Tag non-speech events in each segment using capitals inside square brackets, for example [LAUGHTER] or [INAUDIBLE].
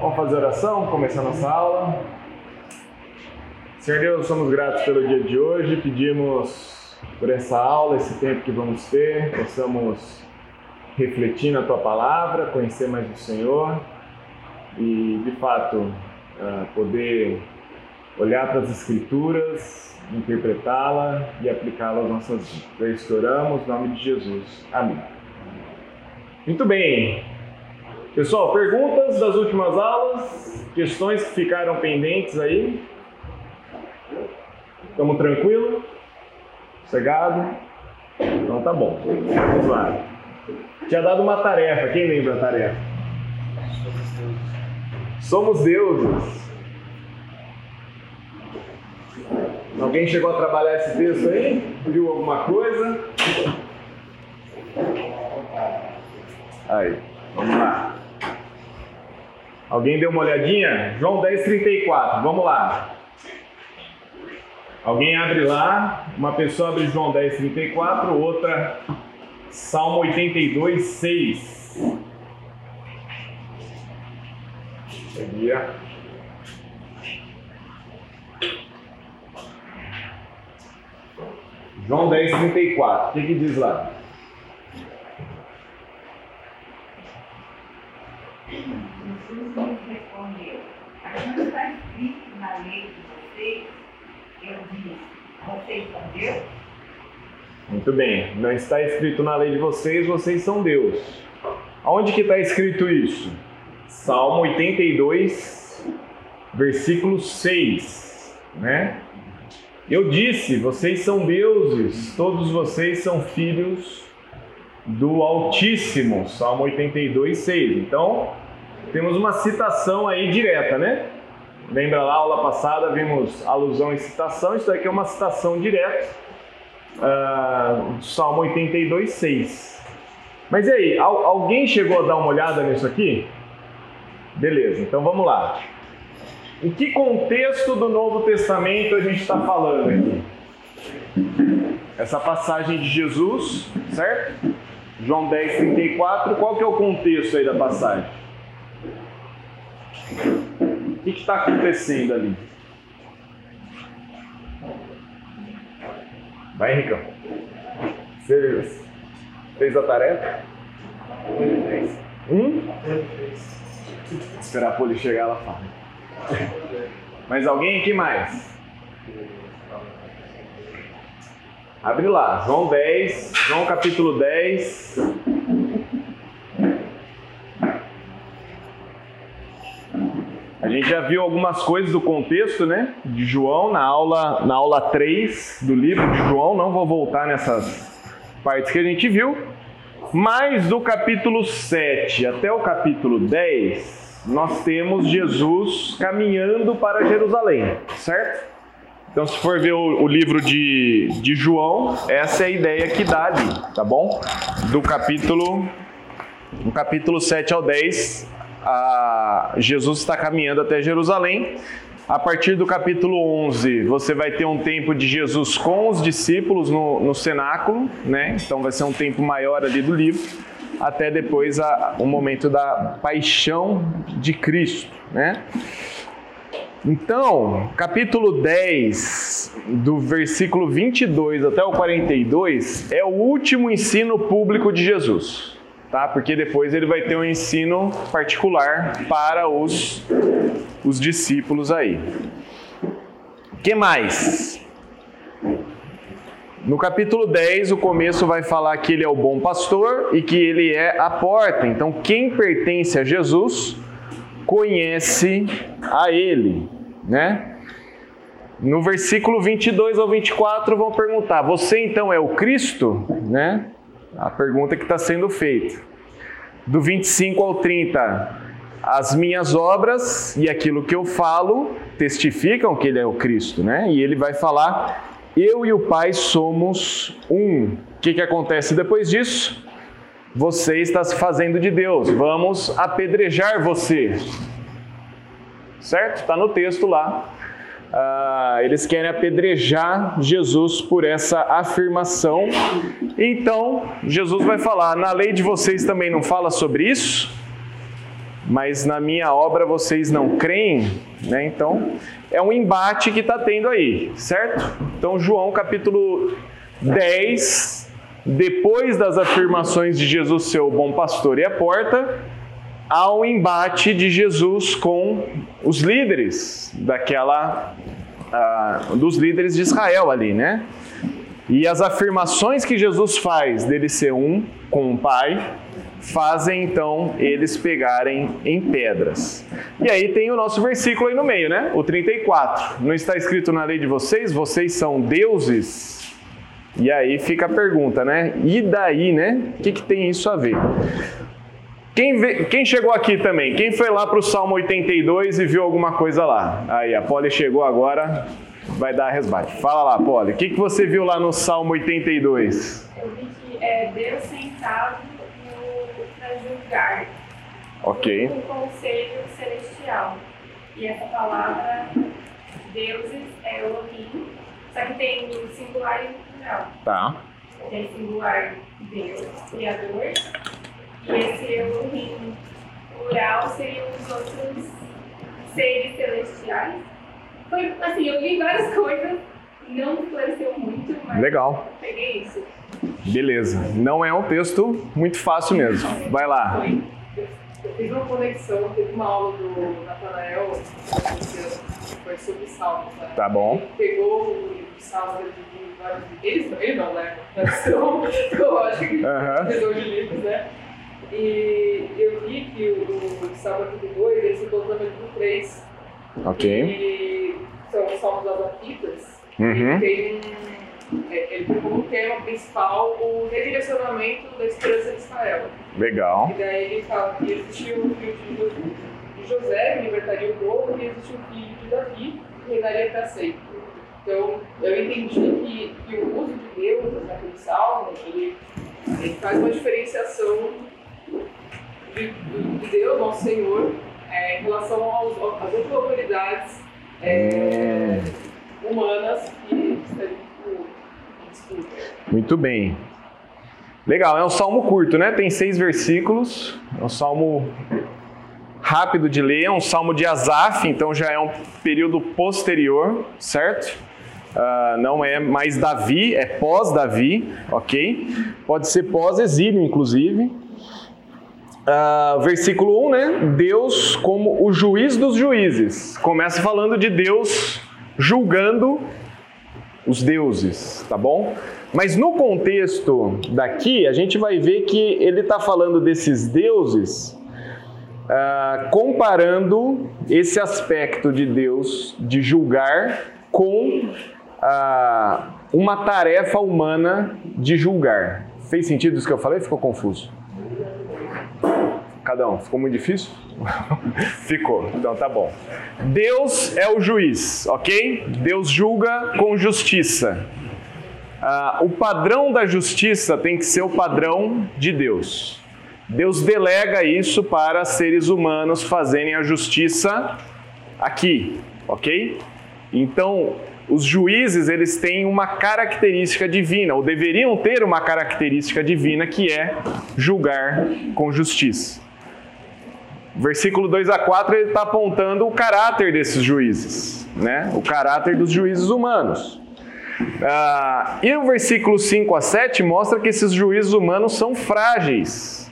Vamos fazer oração, começar nossa aula. Senhor Deus, somos gratos pelo dia de hoje, pedimos por essa aula, esse tempo que vamos ter, possamos refletir na Tua palavra, conhecer mais o Senhor e, de fato, ah, poder olhar para as Escrituras, interpretá-la e aplicá-la às nossas vidas. É isso que oramos, em nome de Jesus. Amém. Muito bem. Pessoal, perguntas das últimas aulas? Questões que ficaram pendentes aí? Estamos tranquilo? Sossegado? Então tá bom. Vamos lá. Tinha dado uma tarefa. Quem lembra a tarefa? Somos deuses. Alguém chegou a trabalhar esse texto aí? Viu alguma coisa? Aí, vamos lá. Alguém deu uma olhadinha? João 10, 34, vamos lá. Alguém abre lá, uma pessoa abre João 10, 34, outra Salmo 82, 6. Seguia. João 10, 34. O que, que diz lá? Jesus respondeu: Não está escrito na lei de vocês? Eu disse: Vocês são Deus? Muito bem. Não está escrito na lei de vocês, vocês são Deus. Aonde que está escrito isso? Salmo 82, versículo 6, né? Eu disse, vocês são deuses, todos vocês são filhos do Altíssimo. Salmo 82, 6. Então, temos uma citação aí direta, né? Lembra lá, aula passada, vimos alusão e citação, isso daqui é uma citação direta, uh, Salmo 82, 6. Mas e aí, alguém chegou a dar uma olhada nisso aqui? Beleza, então vamos lá. Em que contexto do Novo Testamento a gente está falando aqui? Essa passagem de Jesus, certo? João 10, 34, qual que é o contexto aí da passagem? Que está acontecendo ali? Vai, Henricão. Você fez a tarefa? Hum? Esperar a Poli chegar, ela fala. Mais alguém? que mais? Abre lá, João 10, João capítulo 10. Gente já viu algumas coisas do contexto, né, de João na aula, na aula 3 do livro de João, não vou voltar nessas partes que a gente viu. Mas do capítulo 7 até o capítulo 10, nós temos Jesus caminhando para Jerusalém, certo? Então, se for ver o, livro de, de João, essa é a ideia que dá ali, tá bom? Do capítulo, do capítulo 7 ao 10, a, Jesus está caminhando até Jerusalém. A partir do capítulo 11, você vai ter um tempo de Jesus com os discípulos no, no cenáculo, né? Então vai ser um tempo maior ali do livro, até depois a, o momento da paixão de Cristo, né? Então, capítulo 10, do versículo 22 até o 42, é o último ensino público de Jesus tá? Porque depois ele vai ter um ensino particular para os, os discípulos aí. Que mais? No capítulo 10, o começo vai falar que ele é o bom pastor e que ele é a porta. Então, quem pertence a Jesus conhece a ele, né? No versículo 22 ao 24 vão perguntar: "Você então é o Cristo?", né? A pergunta que está sendo feita. Do 25 ao 30, as minhas obras e aquilo que eu falo testificam que ele é o Cristo, né? E ele vai falar: eu e o Pai somos um. O que, que acontece depois disso? Você está se fazendo de Deus, vamos apedrejar você. Certo? Está no texto lá. Uh, eles querem apedrejar Jesus por essa afirmação. Então, Jesus vai falar: na lei de vocês também não fala sobre isso? mas na minha obra vocês não creem, né? Então, é um embate que está tendo aí, certo? Então, João capítulo 10, depois das afirmações de Jesus ser o bom pastor e a porta, há um embate de Jesus com os líderes daquela uh, dos líderes de Israel ali, né? E as afirmações que Jesus faz dele ser um com o Pai fazem então eles pegarem em pedras. E aí tem o nosso versículo aí no meio, né? O 34. Não está escrito na lei de vocês? Vocês são deuses? E aí fica a pergunta, né? E daí, né? O que, que tem isso a ver? Quem, vê, quem chegou aqui também? Quem foi lá para o Salmo 82 e viu alguma coisa lá? Aí, a Polly chegou agora, vai dar resbate. Fala lá, Polly. O que, que você viu lá no Salmo 82? Eu vi que é Deus sentado para julgar. Ok. Um conselho celestial. E essa palavra, deuses, é Elohim. Só que tem singular e plural. Tá. Tem singular Deus, Criador. Esse Elohim plural seriam os outros seres celestiais. Foi, assim, eu li várias [LAUGHS] coisas, não esclareceu muito, mas Legal. peguei isso. Beleza. Não é um texto muito fácil mesmo. Vai lá. Eu fiz uma conexão, teve uma aula do Natanael, que foi sobre salmos, né? Tá bom. Ele pegou o livro de salmos, ele dividiu vários livros, ele não, né? Tradução teológica, Aham. editor de livros, né? E eu vi que o, o Salmo 82, ele se encontra no livro 3, Ok. e são os salmos das Afitas, Uhum. tem é, ele tem como tema principal o redirecionamento da esperança de Israel. Legal. E daí ele fala que existiu o filho de Jo- de José, que libertaria o povo, e existiu o filho de Davi, que reinaria para sempre. Então, eu entendi que, que o uso de Deus naquele salmo, ele, ele faz uma diferenciação de, de Deus, nosso Senhor, é, em relação aos, às outras autoridades é, humanas que estão em disputa. Muito bem. Legal, é um salmo curto, né? Tem seis versículos. É um salmo rápido de ler, é um salmo de Asaf, então já é um período posterior, certo? Ah, não é mais Davi, é pós-Davi, ok? Pode ser pós-exílio, inclusive. Ah, versículo 1, né? Deus como o juiz dos juízes. Começa falando de Deus julgando os deuses, tá bom? Mas no contexto daqui, a gente vai ver que ele está falando desses deuses, ah, comparando esse aspecto de Deus de julgar com ah, uma tarefa humana de julgar. Fez sentido isso que eu falei? Ficou confuso? Cada um, ficou muito difícil? [LAUGHS] Ficou, então tá bom. Deus é o juiz, ok? Deus julga com justiça. Ah, o padrão da justiça tem que ser o padrão de Deus. Deus delega isso para seres humanos fazerem a justiça aqui, ok? Então, os juízes eles têm uma característica divina, ou deveriam ter uma característica divina que é julgar com justiça. Versículo 2 a 4 ele está apontando o caráter desses juízes, né? O caráter dos juízes humanos. Ah, e o versículo 5 a 7 mostra que esses juízes humanos são frágeis.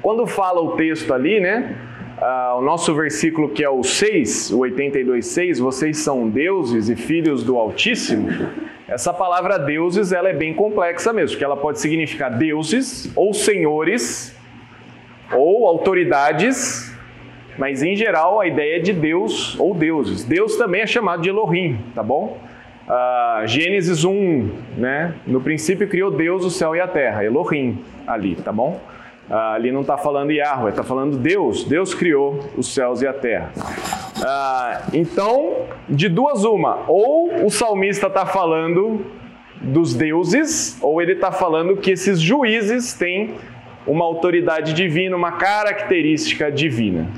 Quando fala o texto ali, né? ah, o nosso versículo que é o 6, o 82,6, vocês são deuses e filhos do Altíssimo. Essa palavra deuses ela é bem complexa mesmo, porque ela pode significar deuses ou senhores ou autoridades, mas em geral a ideia é de Deus ou deuses. Deus também é chamado de Elohim, tá bom? Ah, Gênesis 1, né? No princípio criou Deus o céu e a terra, Elohim ali, tá bom? Ah, ali não está falando Yahweh, está falando Deus. Deus criou os céus e a terra. Ah, então, de duas uma, ou o salmista está falando dos deuses, ou ele está falando que esses juízes têm uma autoridade divina, uma característica divina.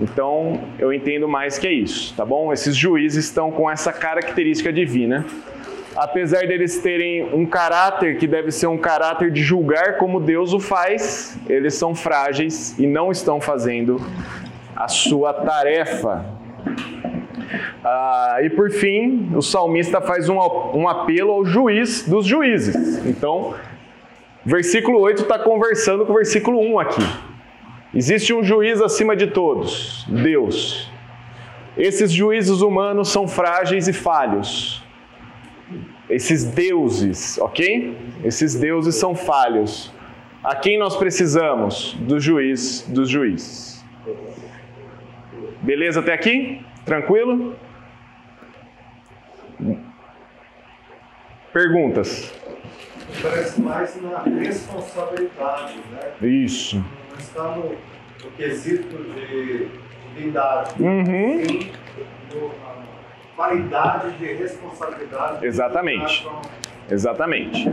Então, eu entendo mais que é isso, tá bom? Esses juízes estão com essa característica divina. apesar deles terem um caráter que deve ser um caráter de julgar como Deus o faz, eles são frágeis e não estão fazendo a sua tarefa. Ah, e por fim, o salmista faz um, um apelo ao juiz dos juízes. Então, versículo 8 está conversando com o versículo 1 aqui. Existe um juiz acima de todos, Deus. Esses juízes humanos são frágeis e falhos. Esses deuses, ok? Esses deuses são falhos. A quem nós precisamos? Do juiz dos juízes. Beleza até aqui? Tranquilo? Perguntas? Parece mais na responsabilidade, né? Isso. Não está no, no quesito de divindade, Uhum. sim na paridade de responsabilidade. Exatamente. Exatamente.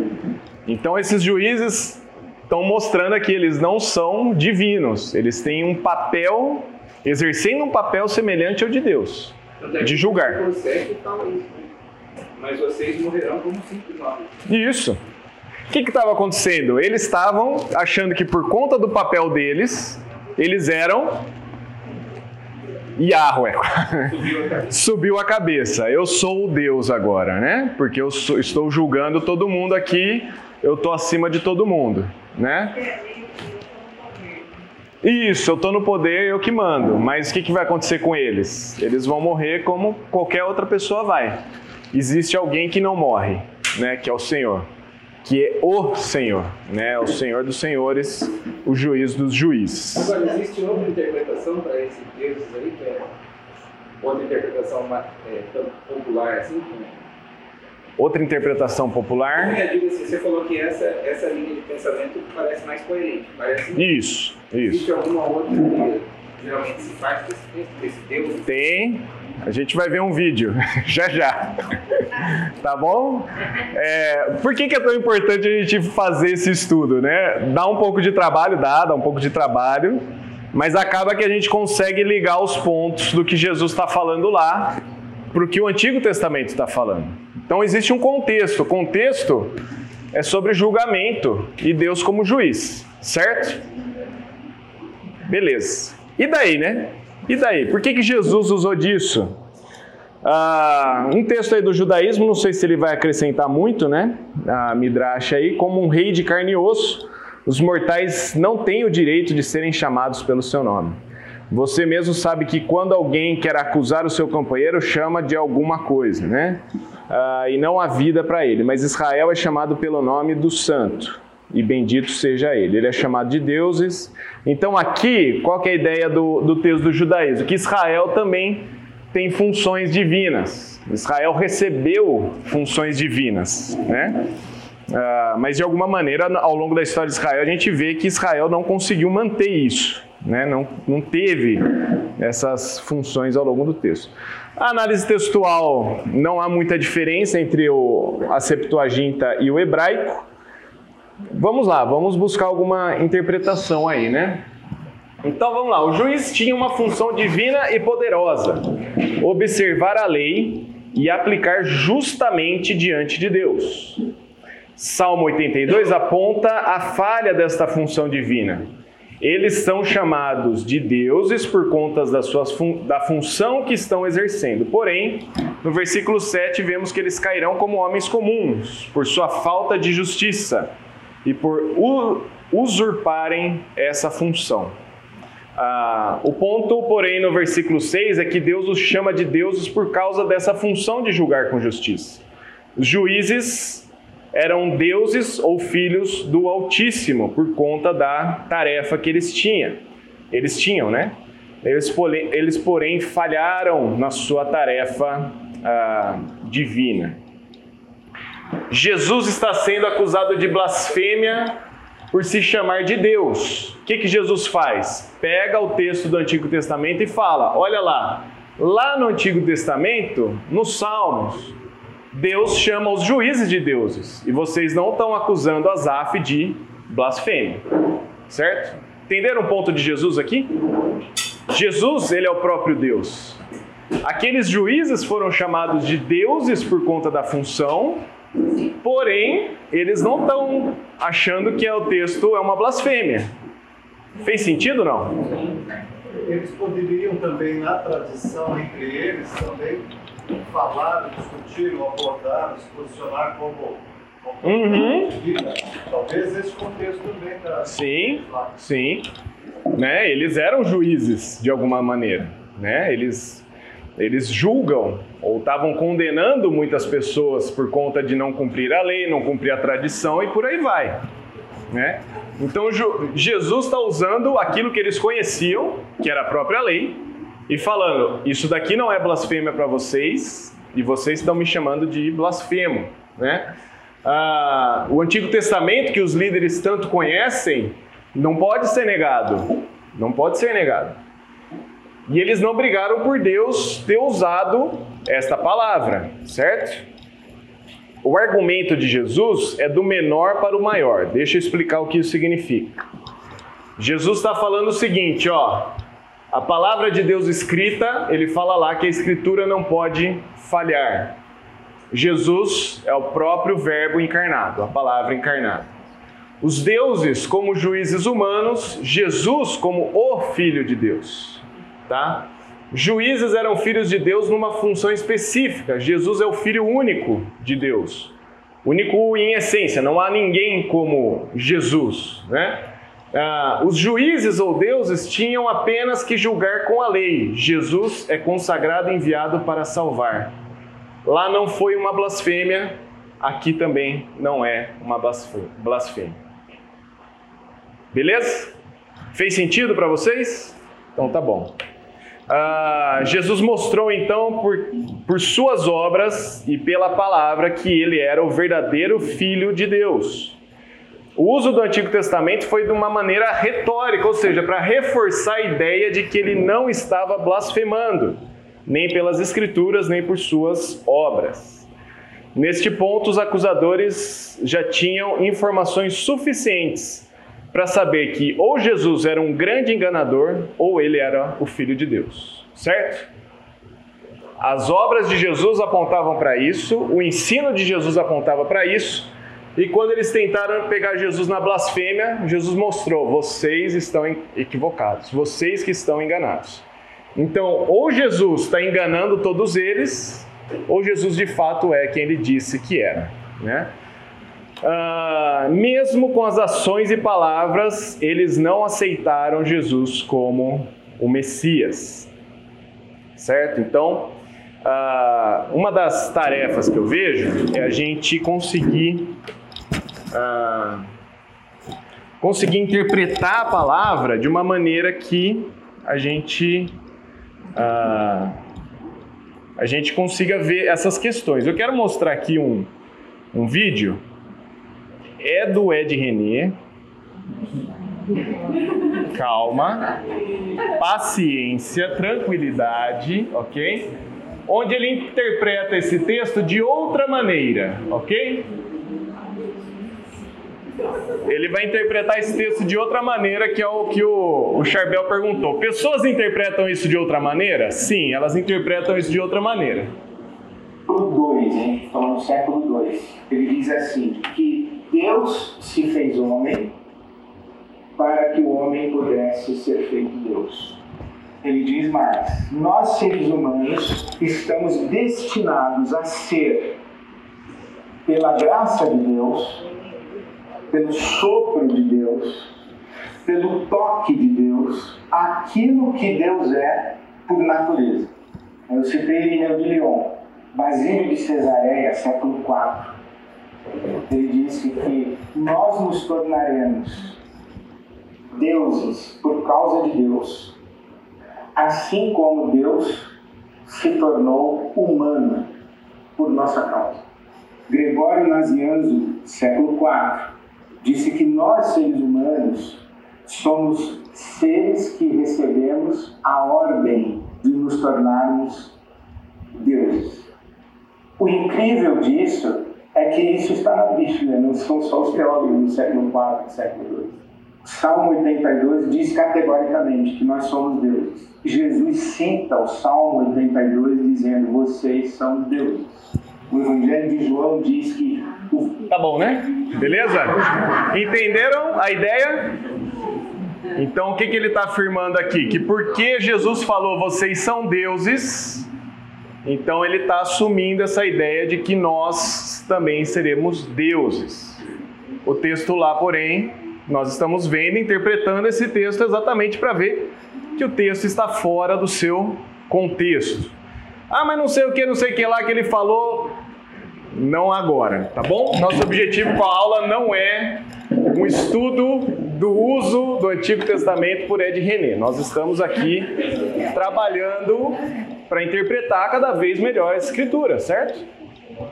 Então esses juízes estão mostrando aqui, eles não são divinos, eles têm um papel, exercendo um papel semelhante ao de Deus. Que De julgar. O versículo 7 fala isso, né? Mas vocês morrerão como simples homens. Isso. O que estava acontecendo? Eles estavam achando que por conta do papel deles, eles eram Yahweh. [LAUGHS] Subiu a cabeça. Eu sou o Deus agora, né? Porque eu sou- estou julgando todo mundo aqui, eu estou acima de todo mundo, né? Isso, eu estou no poder, eu que mando. Mas o que, que vai acontecer com eles? Eles vão morrer como qualquer outra pessoa vai. Existe alguém que não morre, né? Que é o Senhor. Que é o Senhor, né? O Senhor dos senhores, o juiz dos juízes. Agora, existe outra interpretação para esses deuses aí, que é outra interpretação é, popular assim? que- Outra interpretação popular. Eu digo assim, você falou que essa, essa linha de pensamento parece mais coerente. Parece Isso, isso. Existe alguma outra geralmente se faz com esse? Tem. A gente vai ver um vídeo [LAUGHS] já já. Tá bom? É, por que, que é tão importante a gente fazer esse estudo, né? Dá um pouco de trabalho, dá, dá um pouco de trabalho, mas acaba que a gente consegue ligar os pontos do que Jesus está falando lá para o que o Antigo Testamento está falando. Então existe um contexto. O contexto é sobre julgamento e Deus como juiz, certo? Beleza. E daí, né? E daí? Por que, que Jesus usou disso? Ah, um texto aí do judaísmo, não sei se ele vai acrescentar muito, né? A Midrash aí, como um rei de carne e osso, os mortais não têm o direito de serem chamados pelo seu nome. Você mesmo sabe que quando alguém quer acusar o seu companheiro, chama de alguma coisa, né? Ah, e não há vida para ele. Mas Israel é chamado pelo nome do santo, e bendito seja ele. Ele é chamado de deuses. Então, aqui, qual é a ideia do, do texto do judaísmo? Que Israel também tem funções divinas. Israel recebeu funções divinas, né? Ah, mas de alguma maneira, ao longo da história de Israel, a gente vê que Israel não conseguiu manter isso, né? não, não teve essas funções ao longo do texto. A análise textual não há muita diferença entre o, a Septuaginta e o hebraico. Vamos lá, vamos buscar alguma interpretação aí, né? Então vamos lá, o juiz tinha uma função divina e poderosa: observar a lei e aplicar justamente diante de Deus. Salmo 82 aponta a falha desta função divina. Eles são chamados de deuses por conta fun da função que estão exercendo. Porém, no versículo 7 vemos que eles cairão como homens comuns, por sua falta de justiça e por usurparem essa função. Ah, o ponto, porém, no versículo 6 é que Deus os chama de deuses por causa dessa função de julgar com justiça. Os juízes eram deuses ou filhos do Altíssimo por conta da tarefa que eles tinham. Eles tinham, né? Eles, porém, eles, porém falharam na sua tarefa ah, divina. Jesus está sendo acusado de blasfêmia por se chamar de Deus. O que, que Jesus faz? Pega o texto do Antigo Testamento e fala: olha lá, lá no Antigo Testamento, nos Salmos, Deus chama os juízes de deuses e vocês não estão acusando Asaf de blasfêmia, certo? Entenderam o ponto de Jesus aqui? Jesus, ele é o próprio Deus. Aqueles juízes foram chamados de deuses por conta da função, porém, eles não estão achando que o texto é uma blasfêmia. Fez sentido não? Eles poderiam também, na tradição entre eles, também falar, discutir, abordar, se posicionar como, Uhum. Talvez esse contexto também está. Sim, sim. Né? Eles eram juízes de alguma maneira, né? Eles eles julgam ou estavam condenando muitas pessoas por conta de não cumprir a lei, não cumprir a tradição e por aí vai, né? Então Jesus está usando aquilo que eles conheciam, que era a própria lei, e falando: isso daqui não é blasfêmia para vocês e vocês estão me chamando de blasfemo, né? Ah, o Antigo Testamento que os líderes tanto conhecem não pode ser negado, não pode ser negado. E eles não brigaram por Deus ter usado esta palavra, certo? O argumento de Jesus é do menor para o maior. Deixa eu explicar o que isso significa. Jesus está falando o seguinte, ó. A palavra de Deus escrita, ele fala lá que a escritura não pode falhar. Jesus é o próprio Verbo encarnado, a palavra encarnada. Os deuses como juízes humanos, Jesus como o Filho de Deus, tá? Juízes eram filhos de Deus numa função específica. Jesus é o Filho único de Deus, único em essência. Não há ninguém como Jesus, né? Ah, os juízes ou deuses tinham apenas que julgar com a lei. Jesus é consagrado e enviado para salvar. Lá não foi uma blasfêmia, aqui também não é uma blasfêmia. Beleza? Fez sentido para vocês? Então tá bom. Ah, Jesus mostrou então por, por suas obras e pela palavra que ele era o verdadeiro Filho de Deus. O uso do Antigo Testamento foi de uma maneira retórica, ou seja, para reforçar a ideia de que ele não estava blasfemando, nem pelas Escrituras, nem por suas obras. Neste ponto, os acusadores já tinham informações suficientes para saber que ou Jesus era um grande enganador ou ele era o Filho de Deus, certo? As obras de Jesus apontavam para isso, o ensino de Jesus apontava para isso, e quando eles tentaram pegar Jesus na blasfêmia, Jesus mostrou: vocês estão equivocados, vocês que estão enganados. Então, ou Jesus está enganando todos eles, ou Jesus de fato é quem ele disse que era, né? Ah, mesmo com as ações e palavras, eles não aceitaram Jesus como o Messias, certo? Então, ah, uma das tarefas que eu vejo é a gente conseguir ah, conseguir interpretar a palavra de uma maneira que a gente a gente consiga ver essas questões. Eu quero mostrar aqui um, um vídeo é do Ed René. Calma, paciência, tranquilidade, ok? Onde ele interpreta esse texto de outra maneira, ok? Ele vai interpretar esse texto de outra maneira, que é o que o, o Charbel perguntou. Pessoas interpretam isso de outra maneira? Sim, elas interpretam isso de outra maneira. Pro 2, a gente está falando do século 2. Ele diz assim: que Deus se fez homem para que o homem pudesse ser feito Deus. Ele diz mais: nós seres humanos estamos destinados a ser, pela graça de Deus, pelo sopro de Deus, pelo toque de Deus, aquilo que Deus é por natureza. Eu citei Irineu de Lyon, Basílio de Cesareia, século IV. Ele disse que nós nos tornaremos deuses por causa de Deus, assim como Deus se tornou humano por nossa causa. Gregório Nazianzo, século IV, disse que nós, seres humanos, somos seres que recebemos a ordem de nos tornarmos deuses. O incrível disso é que isso está na Bíblia, não são só os teólogos do século IV e século II. Salmo 82 diz categoricamente que nós somos deuses. Jesus cita o Salmo 82 dizendo: Vocês são deuses. O Evangelho de João diz que. Tá bom, né? Beleza? Entenderam a ideia? Então, o que, que ele está afirmando aqui? Que porque Jesus falou vocês são deuses, então ele está assumindo essa ideia de que nós também seremos deuses. O texto lá, porém, nós estamos vendo, interpretando esse texto exatamente para ver que o texto está fora do seu contexto. Ah, mas não sei o que, não sei o que lá que ele falou. Não agora, tá bom? Nosso objetivo com a aula não é um estudo do uso do Antigo Testamento por Ed René. Nós estamos aqui trabalhando para interpretar cada vez melhor a Escritura, certo?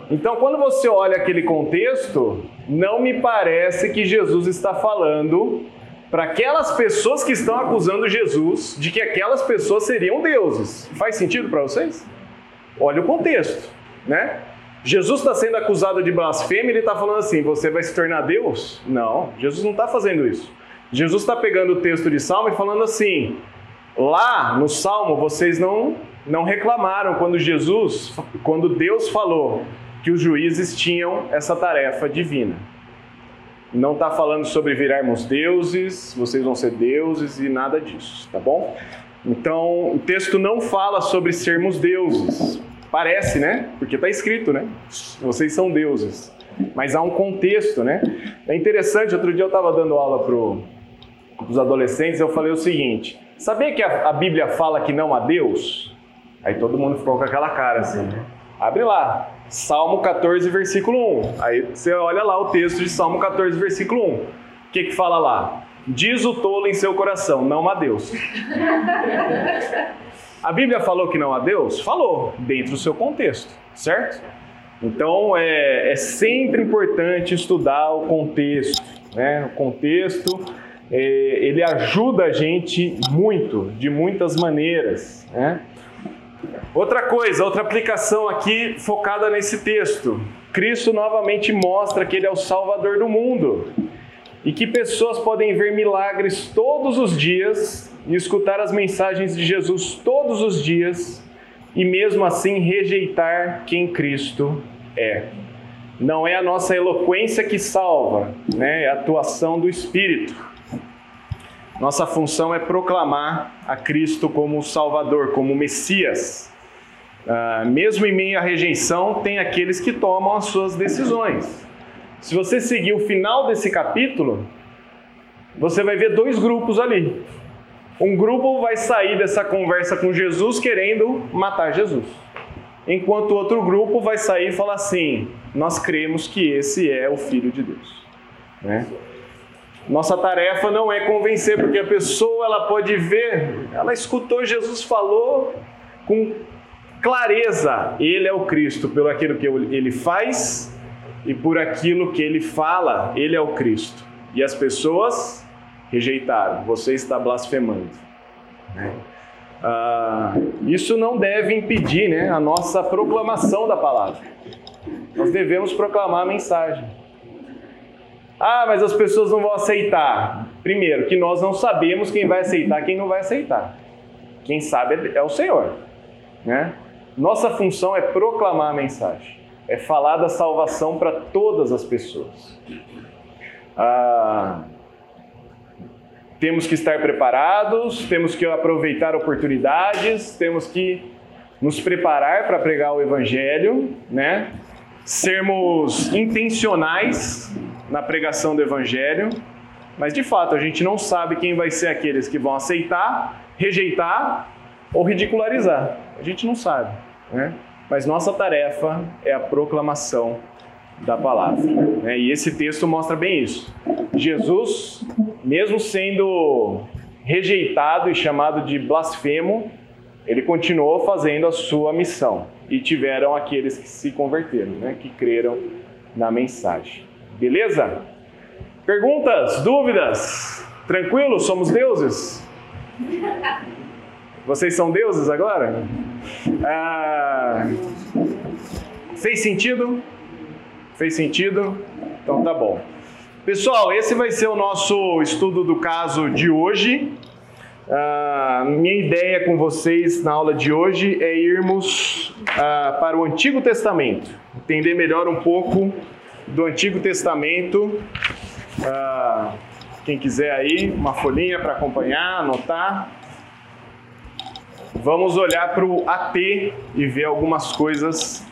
Então, quando você olha aquele contexto, não me parece que Jesus está falando para aquelas pessoas que estão acusando Jesus de que aquelas pessoas seriam deuses. Faz sentido para vocês? Olha o contexto, né? Jesus está sendo acusado de blasfêmia, ele está falando assim: você vai se tornar Deus? Não, Jesus não está fazendo isso. Jesus está pegando o texto de Salmo e falando assim: lá no Salmo vocês não não reclamaram quando Jesus, quando Deus falou que os juízes tinham essa tarefa divina. Não está falando sobre virarmos deuses, vocês vão ser deuses e nada disso, tá bom? Então, o texto não fala sobre sermos deuses. Parece, né? Porque está escrito, né? Vocês são deuses. Mas há um contexto, né? É interessante, outro dia eu estava dando aula para os adolescentes, eu falei o seguinte: sabia que a, a Bíblia fala que não há Deus? Aí todo mundo ficou com aquela cara assim, né? Abre lá, Salmo 14, versículo 1. Aí você olha lá o texto de Salmo 14, versículo 1. O que que fala lá? Diz o tolo em seu coração, não há Deus. A Bíblia falou que não há Deus? Falou, dentro do seu contexto, certo? Então é, é sempre importante estudar o contexto, né? O contexto é, ele ajuda a gente muito, de muitas maneiras, né? Outra coisa, outra aplicação aqui focada nesse texto. Cristo novamente mostra que ele é o Salvador do mundo e que pessoas podem ver milagres todos os dias e escutar as mensagens de Jesus todos os dias e mesmo assim rejeitar quem Cristo é. Não é a nossa eloquência que salva, né? é a atuação do Espírito. Nossa função é proclamar a Cristo como Salvador, como Messias. Uh, mesmo em meio à rejeição, tem aqueles que tomam as suas decisões. Se você seguir o final desse capítulo, você vai ver dois grupos ali. Um grupo vai sair dessa conversa com Jesus querendo matar Jesus, enquanto outro grupo vai sair e falar assim: Nós cremos que esse é o Filho de Deus. Né? Nossa tarefa não é convencer, porque a pessoa ela pode ver, ela escutou Jesus falou com clareza, ele é o Cristo, pelo aquilo que ele faz e por aquilo que ele fala, ele é o Cristo. E as pessoas rejeitaram, você está blasfemando. Né? Ah, isso não deve impedir né, a nossa proclamação da palavra. Nós devemos proclamar a mensagem. Ah, mas as pessoas não vão aceitar. Primeiro, que nós não sabemos quem vai aceitar, quem não vai aceitar. Quem sabe é o Senhor, né? Nossa função é proclamar a mensagem, é falar da salvação para todas as pessoas. Ah, temos que estar preparados, temos que aproveitar oportunidades, temos que nos preparar para pregar o Evangelho, né? sermos intencionais na pregação do Evangelho, mas de fato a gente não sabe quem vai ser aqueles que vão aceitar, rejeitar ou ridicularizar. A gente não sabe. Né? Mas nossa tarefa é a proclamação da palavra. Né? E esse texto mostra bem isso. Jesus, mesmo sendo rejeitado e chamado de blasfemo, ele continuou fazendo a sua missão. E tiveram aqueles que se converteram, né? que creram na mensagem. Beleza? Perguntas? Dúvidas? Tranquilo? Somos deuses? Vocês são deuses agora? Ah, fez sentido? Fez sentido? Então tá bom. Pessoal, esse vai ser o nosso estudo do caso de hoje. Uh, minha ideia com vocês na aula de hoje é irmos uh, para o Antigo Testamento, entender melhor um pouco do Antigo Testamento. Uh, quem quiser aí, uma folhinha para acompanhar, anotar. Vamos olhar para o AT e ver algumas coisas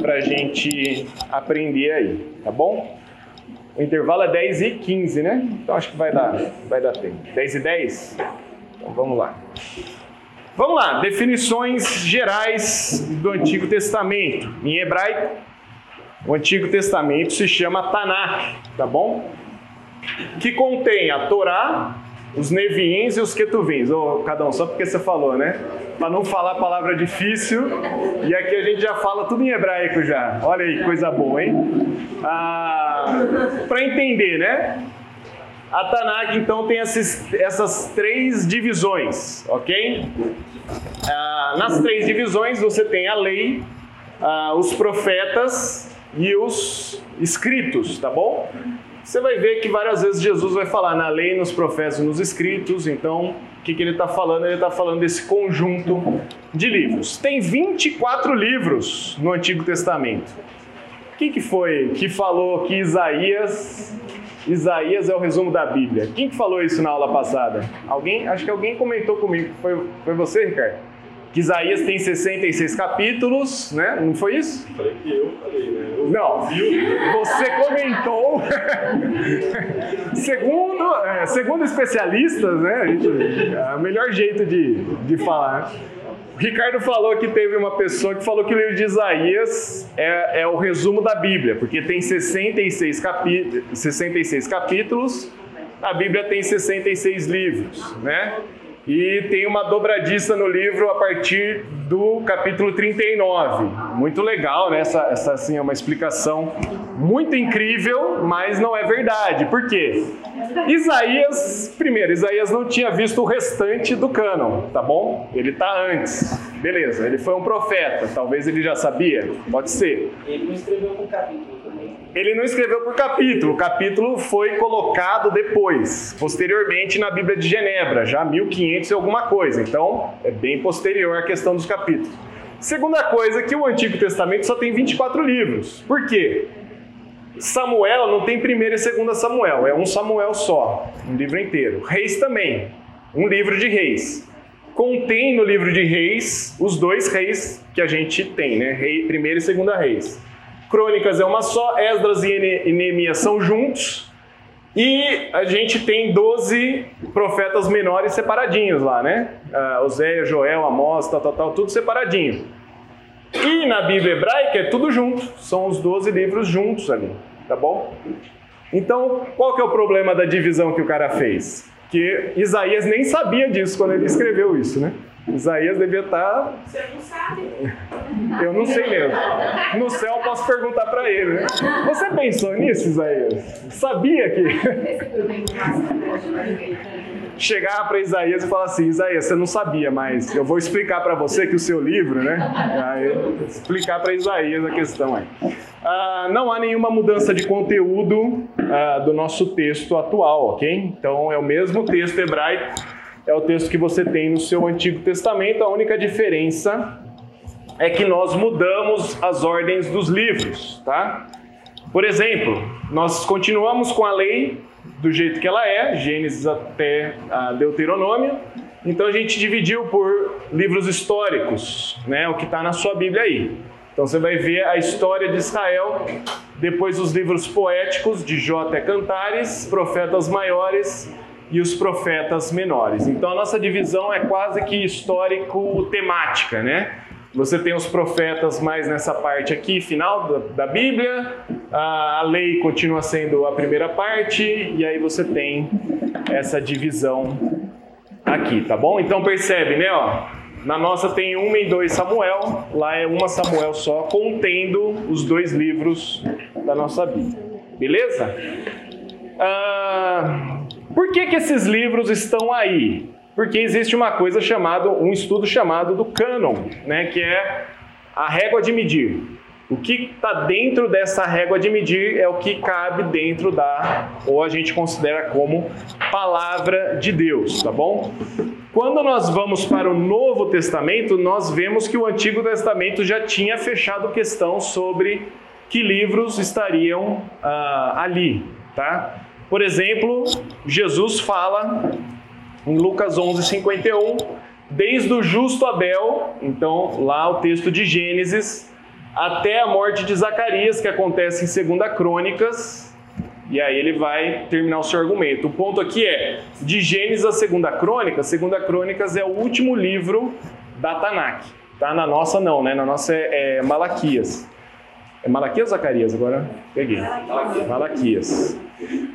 para a gente aprender aí, tá bom? O intervalo é 10 e 15, né? Então acho que vai dar, vai dar tempo. 10 e 10? Então vamos lá. Vamos lá, definições gerais do Antigo Testamento. Em hebraico, o Antigo Testamento se chama Tanakh, tá bom? Que contém a Torá, os Neviins e os Ketuvins. Ô, cada um, só porque você falou, né? Para não falar palavra difícil. E aqui a gente já fala tudo em hebraico já. Olha aí, coisa boa, hein? Ah, Para entender, né? A Tanakh, então, tem esses, essas três divisões, ok? Ah, nas três divisões você tem a lei, ah, os profetas e os escritos, tá bom? Você vai ver que várias vezes Jesus vai falar na lei, nos profetas nos escritos. Então, o que, que ele está falando? Ele está falando desse conjunto de livros. Tem 24 livros no Antigo Testamento. Quem que foi que falou que Isaías Isaías é o resumo da Bíblia? Quem que falou isso na aula passada? Alguém? Acho que alguém comentou comigo. Foi, foi você, Ricardo? Que Isaías tem 66 capítulos, né? Não foi isso? Falei que eu falei, né? Eu Não, você comentou. segundo, é, segundo especialistas, né? A gente, é o melhor jeito de, de falar. O Ricardo falou que teve uma pessoa que falou que o livro de Isaías é, é o resumo da Bíblia, porque tem 66, capi 66 capítulos, a Bíblia tem 66 livros, né? E tem uma dobradiça no livro a partir do capítulo 39. Muito legal, né? Essa, essa assim, é uma explicação muito incrível, mas não é verdade. Por quê? Isaías, primeiro, Isaías não tinha visto o restante do cânon, tá bom? Ele está antes. Beleza, ele foi um profeta, talvez ele já sabia, pode ser. Ele não escreveu um capítulo. Ele não escreveu por capítulo, o capítulo foi colocado depois, posteriormente na Bíblia de Genebra, já 1500 e alguma coisa. Então, é bem posterior à questão dos capítulos. Segunda coisa, que o Antigo Testamento só tem 24 livros. Por quê? Samuel não tem primeira e segunda Samuel, é um Samuel só, um livro inteiro. Reis também, um livro de reis. Contém no livro de reis os dois reis que a gente tem, né? Rei, primeira e segunda reis. Crônicas é uma só, Esdras e Neemias são juntos. E a gente tem 12 profetas menores separadinhos lá, né? Uh, Oséia, Joel, Amós, tal, tal, tal, tudo separadinho. E na Bíblia hebraica é tudo junto, são os 12 livros juntos ali, tá bom? Então, qual que é o problema da divisão que o cara fez? Que Isaías nem sabia disso quando ele escreveu isso, né? Isaías devia estar. Tá- Você não sabe? Eu não sei mesmo. No céu eu posso perguntar para ele. Né? Você pensou nisso, Isaías? Sabia que. Chegar para Isaías e falar assim: Isaías, você não sabia, mas eu vou explicar para você que o seu livro, né? Aí, explicar para Isaías a questão aí. Ah, não há nenhuma mudança de conteúdo ah, do nosso texto atual, ok? Então é o mesmo texto hebraico é o texto que você tem no seu Antigo Testamento. A única diferença é que nós mudamos as ordens dos livros, tá? Por exemplo, nós continuamos com a lei do jeito que ela é, Gênesis até Deuteronômio. Então a gente dividiu por livros históricos, né? O que está na sua Bíblia aí. Então você vai ver a história de Israel, depois os livros poéticos de até Cantares, profetas maiores e os profetas menores. Então a nossa divisão é quase que histórico-temática, né? Você tem os profetas mais nessa parte aqui, final da, da Bíblia, a, a lei continua sendo a primeira parte, e aí você tem essa divisão aqui, tá bom? Então percebe, né? Ó, na nossa tem uma e dois Samuel, lá é uma Samuel só, contendo os dois livros da nossa Bíblia. Beleza? Ah, por que, que esses livros estão aí? Porque existe uma coisa chamada, um estudo chamado do cânon, né, que é a régua de medir. O que está dentro dessa régua de medir é o que cabe dentro da, ou a gente considera como palavra de Deus, tá bom? Quando nós vamos para o Novo Testamento, nós vemos que o Antigo Testamento já tinha fechado questão sobre que livros estariam ah, ali, tá? Por exemplo, Jesus fala em Lucas 11:51, desde o justo Abel, então lá o texto de Gênesis até a morte de Zacarias, que acontece em 2 Crônicas, e aí ele vai terminar o seu argumento. O ponto aqui é, de Gênesis a 2 Crônicas, 2 Crônicas é o último livro da Tanakh. Tá? Na nossa não, né? Na nossa é, é Malaquias. É Malaquias ou Zacarias? Agora peguei. Malaquias.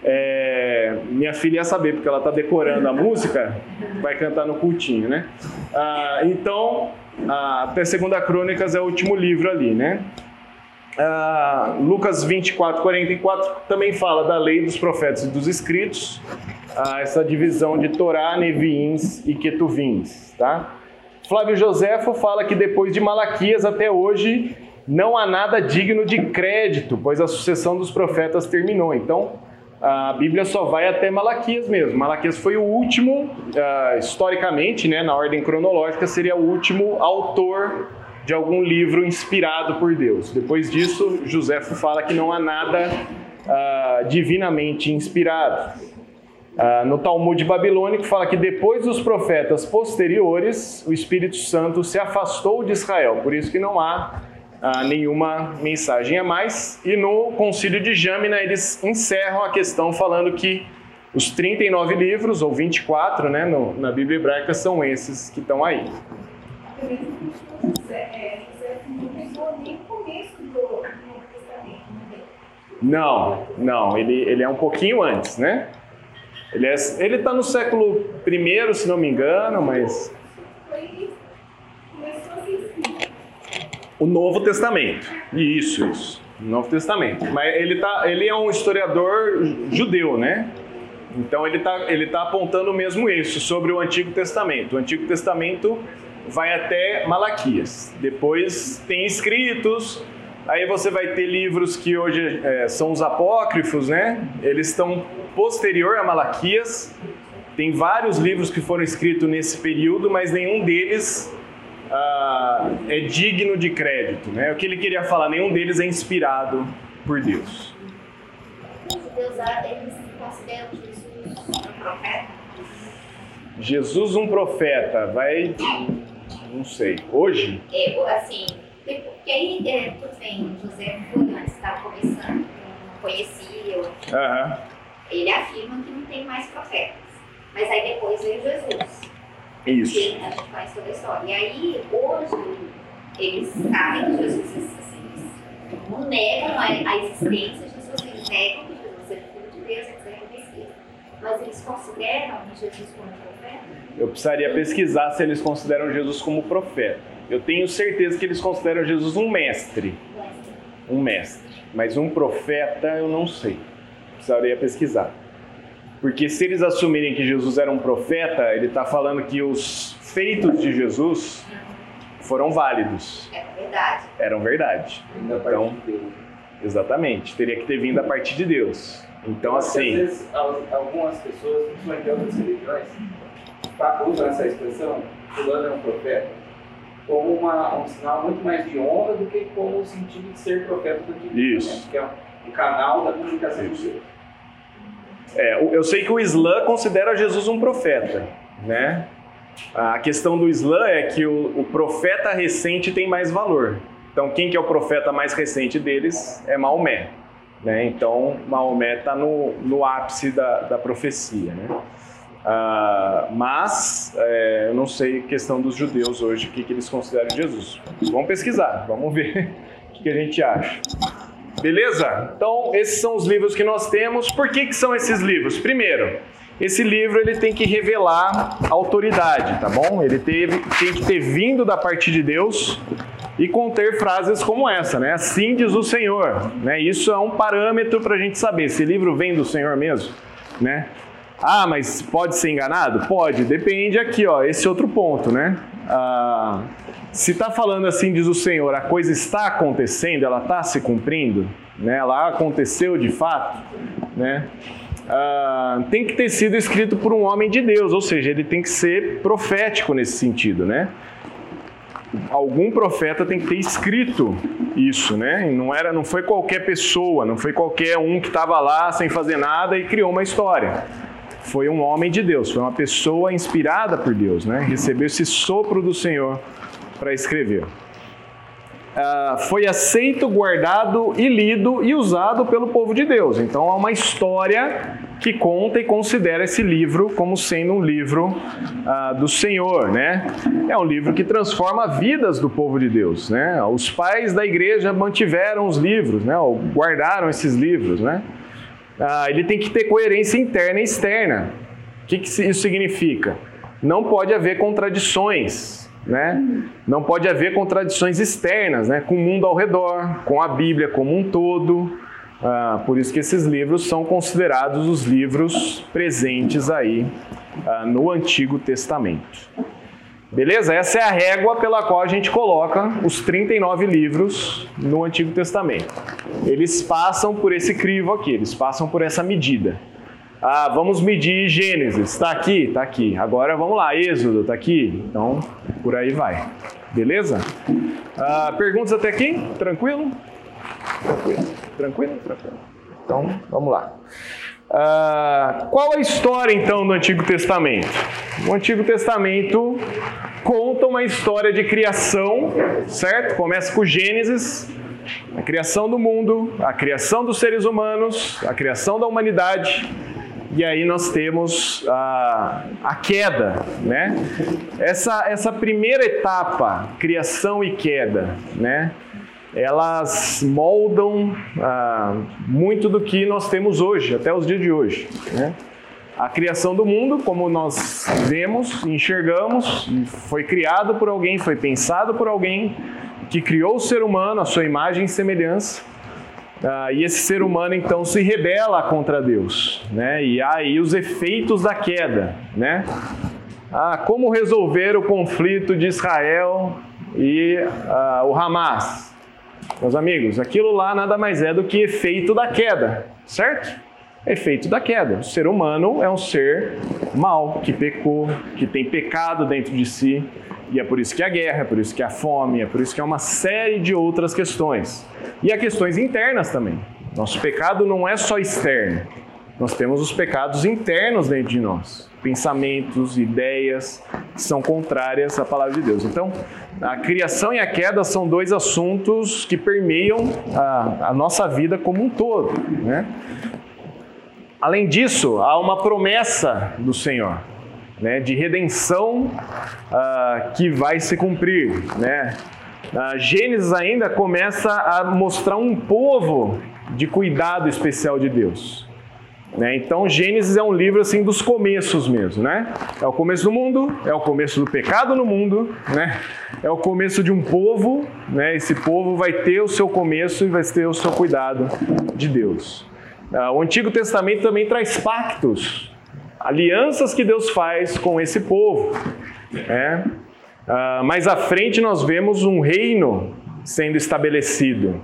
É, minha filha ia saber, porque ela está decorando a música, vai cantar no cultinho, né? Ah, então, ah, até Segunda Crônicas é o último livro ali, né? Ah, Lucas 24, 44 também fala da lei dos profetas e dos escritos, ah, essa divisão de Torá, Neviins e Ketuvins, tá? Flávio Joséfo fala que depois de Malaquias até hoje não há nada digno de crédito, pois a sucessão dos profetas terminou. Então, a Bíblia só vai até Malaquias mesmo. Malaquias foi o último, uh, historicamente, né, na ordem cronológica, seria o último autor de algum livro inspirado por Deus. Depois disso, Joséfo fala que não há nada uh, divinamente inspirado. Uh, no Talmud babilônico fala que depois dos profetas posteriores, o Espírito Santo se afastou de Israel. Por isso que não há ah, nenhuma mensagem a mais. E no Concílio de Jâmina, eles encerram a questão falando que os 39 livros, ou 24, né, no, na Bíblia hebraica, são esses que estão aí. Não, não, ele, ele é um pouquinho antes, né? Ele está é, ele tá no século I, se não me engano, mas O Novo Testamento. Isso, isso. Novo Testamento. Mas ele, tá, ele é um historiador judeu, né? Então ele está ele tá apontando mesmo isso sobre o Antigo Testamento. O Antigo Testamento vai até Malaquias. Depois tem escritos. Aí você vai ter livros que hoje é, são os apócrifos, né? Eles estão posterior a Malaquias. Tem vários livros que foram escritos nesse período, mas nenhum deles ah, é digno de crédito. Né? O que ele queria falar, nenhum deles é inspirado por Deus. Deus eles consideram Jesus um profeta? Jesus um profeta, vai. Não sei. Hoje? É, assim, porque aí, é, tudo bem, José foi antes, estava começando, não conhecia. Uhum. Ele afirma que não tem mais profetas. Mas aí depois veio Jesus. Isso. Que a gente conhece toda a história. E aí, hoje, eles sabem que Jesus, assim, não negam a, a existência de Jesus, eles negam que Jesus é filho de Deus, etc. Mas eles consideram Jesus como profeta? Eu precisaria pesquisar se eles consideram Jesus como profeta. Eu tenho certeza que eles consideram Jesus um mestre. mestre. Um mestre. Mas um profeta eu não sei. Precisaria pesquisar. Porque se eles assumirem que Jesus era um profeta, ele está falando que os feitos de Jesus foram válidos. É verdade. Eram verdade. Então, exatamente, teria que ter vindo a partir de Deus. Então, assim. Às vezes, algumas pessoas, principalmente de outras religiões, usam essa expressão, fulano é um profeta, como uma, um sinal muito mais de honra do que como o sentido de ser profeta do que Isso. que é um canal da comunicação de Deus. É, eu sei que o Islã considera Jesus um profeta, né? A questão do Islã é que o, o, profeta recente tem mais valor. Então, quem que é o profeta mais recente deles é Maomé. Né? Então, Maomé está no, no ápice da, da profecia. Né? Ah, mas, é, eu não sei a questão dos judeus hoje, o que, que eles consideram Jesus. Vamos pesquisar, vamos ver [LAUGHS] o que, que a gente acha. Beleza? Então, esses são os livros que nós temos. Por que, que são esses livros? Primeiro, esse livro ele tem que revelar autoridade, tá bom? Ele teve, tem que ter vindo da parte de Deus e conter frases como essa, né? Assim diz o Senhor, né? Isso é um parâmetro para a gente saber se livro vem do Senhor mesmo, né? Ah, mas pode ser enganado? Pode, depende aqui, ó, esse outro ponto, né? Ah, se está falando assim, diz o Senhor, a coisa está acontecendo, ela está se cumprindo, né? ela aconteceu de fato, né? Ah, tem que ter sido escrito por um homem de Deus, ou seja, ele tem que ser profético nesse sentido, né? Algum profeta tem que ter escrito isso, né? Não era, não foi qualquer pessoa, não foi qualquer um que estava lá sem fazer nada e criou uma história foi um homem de Deus, foi uma pessoa inspirada por Deus, né? Recebeu esse sopro do Senhor para escrever. Uh, foi aceito, guardado e lido e usado pelo povo de Deus. Então há uma história que conta e considera esse livro como sendo um livro uh, do Senhor, né? É um livro que transforma vidas do povo de Deus, né? Os pais da igreja mantiveram os livros, né? Ou guardaram esses livros, né? Ah, ele tem que ter coerência interna e externa. O que, que isso significa? Não pode haver contradições, né? Não pode haver contradições externas, né? Com o mundo ao redor, com a Bíblia como um todo. Ah, por isso que esses livros são considerados os livros presentes aí ah, no Antigo Testamento. Beleza? Essa é a régua pela qual a gente coloca os 39 livros no Antigo Testamento. Eles passam por esse crivo aqui, eles passam por essa medida. Ah, vamos medir Gênesis. Está aqui? Está aqui. Agora vamos lá, Êxodo, está aqui? Então, por aí vai. Beleza? Ah, perguntas até aqui? Tranquilo? Tranquilo? Tranquilo? Tranquilo. Então, vamos lá. Ah, qual a história então do Antigo Testamento? O Antigo Testamento conta uma história de criação, certo? Começa com Gênesis, a criação do mundo, a criação dos seres humanos, a criação da humanidade. E aí nós temos a, a queda, né? Essa, essa primeira etapa, criação e queda, né? Elas moldam ah, muito do que nós temos hoje, até os dias de hoje. Né? A criação do mundo, como nós vemos, enxergamos, foi criado por alguém, foi pensado por alguém que criou o ser humano, a sua imagem e semelhança. Ah, e esse ser humano então se rebela contra Deus, né? E aí os efeitos da queda, né? Ah, como resolver o conflito de Israel e ah, o Hamas? Meus amigos, aquilo lá nada mais é do que efeito da queda, certo? Efeito da queda. O ser humano é um ser mau, que pecou, que tem pecado dentro de si, e é por isso que há guerra, é por isso que há fome, é por isso que há uma série de outras questões. E há questões internas também. Nosso pecado não é só externo, nós temos os pecados internos dentro de nós pensamentos, ideias são contrárias à palavra de Deus. Então, a criação e a queda são dois assuntos que permeiam a, a nossa vida como um todo. Né? Além disso, há uma promessa do Senhor. Né, de redenção uh, que vai se cumprir. Né? Uh, Gênesis ainda começa a mostrar um povo de cuidado especial de Deus. Né? Então, Gênesis é um livro assim dos começos mesmo, né? É o começo do mundo, é o começo do pecado no mundo, né? É o começo de um povo, né? Esse povo vai ter o seu começo e vai ter o seu cuidado de Deus. Ah, o Antigo Testamento também traz pactos, alianças que Deus faz com esse povo. Né? Uh, mais à frente nós vemos um reino sendo estabelecido.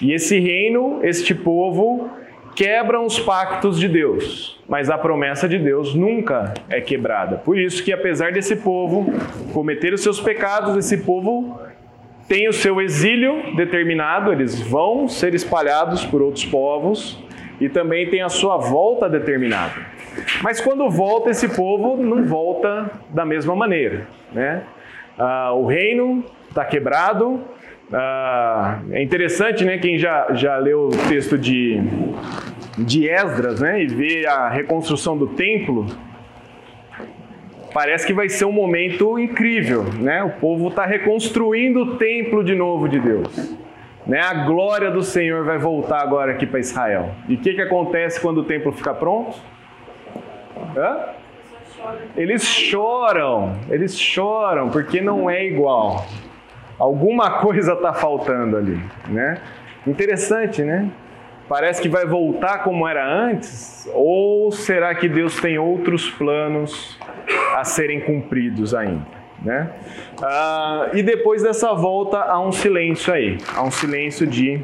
E esse reino, este povo, quebram os pactos de Deus, mas a promessa de Deus nunca é quebrada. Por isso que apesar desse povo cometer os seus pecados, esse povo tem o seu exílio determinado, eles vão ser espalhados por outros povos e também tem a sua volta determinada. Mas quando volta esse povo, não volta da mesma maneira, né? Ah, o reino está quebrado, ah, é interessante, né? Quem já, já leu o texto de, de Esdras, né? E vê a reconstrução do templo, parece que vai ser um momento incrível, né? O povo está reconstruindo o templo de novo de Deus. Né? A glória do Senhor vai voltar agora aqui para Israel. E o que, que acontece quando o templo fica pronto? Hã? Eles choram, eles choram porque não é igual. Alguma [LAUGHS] coisa está faltando ali, né? Interessante, né? Parece que vai voltar como era antes, ou será que Deus tem outros planos a serem cumpridos ainda? Né? Ah, e depois dessa volta há um silêncio aí, há um silêncio de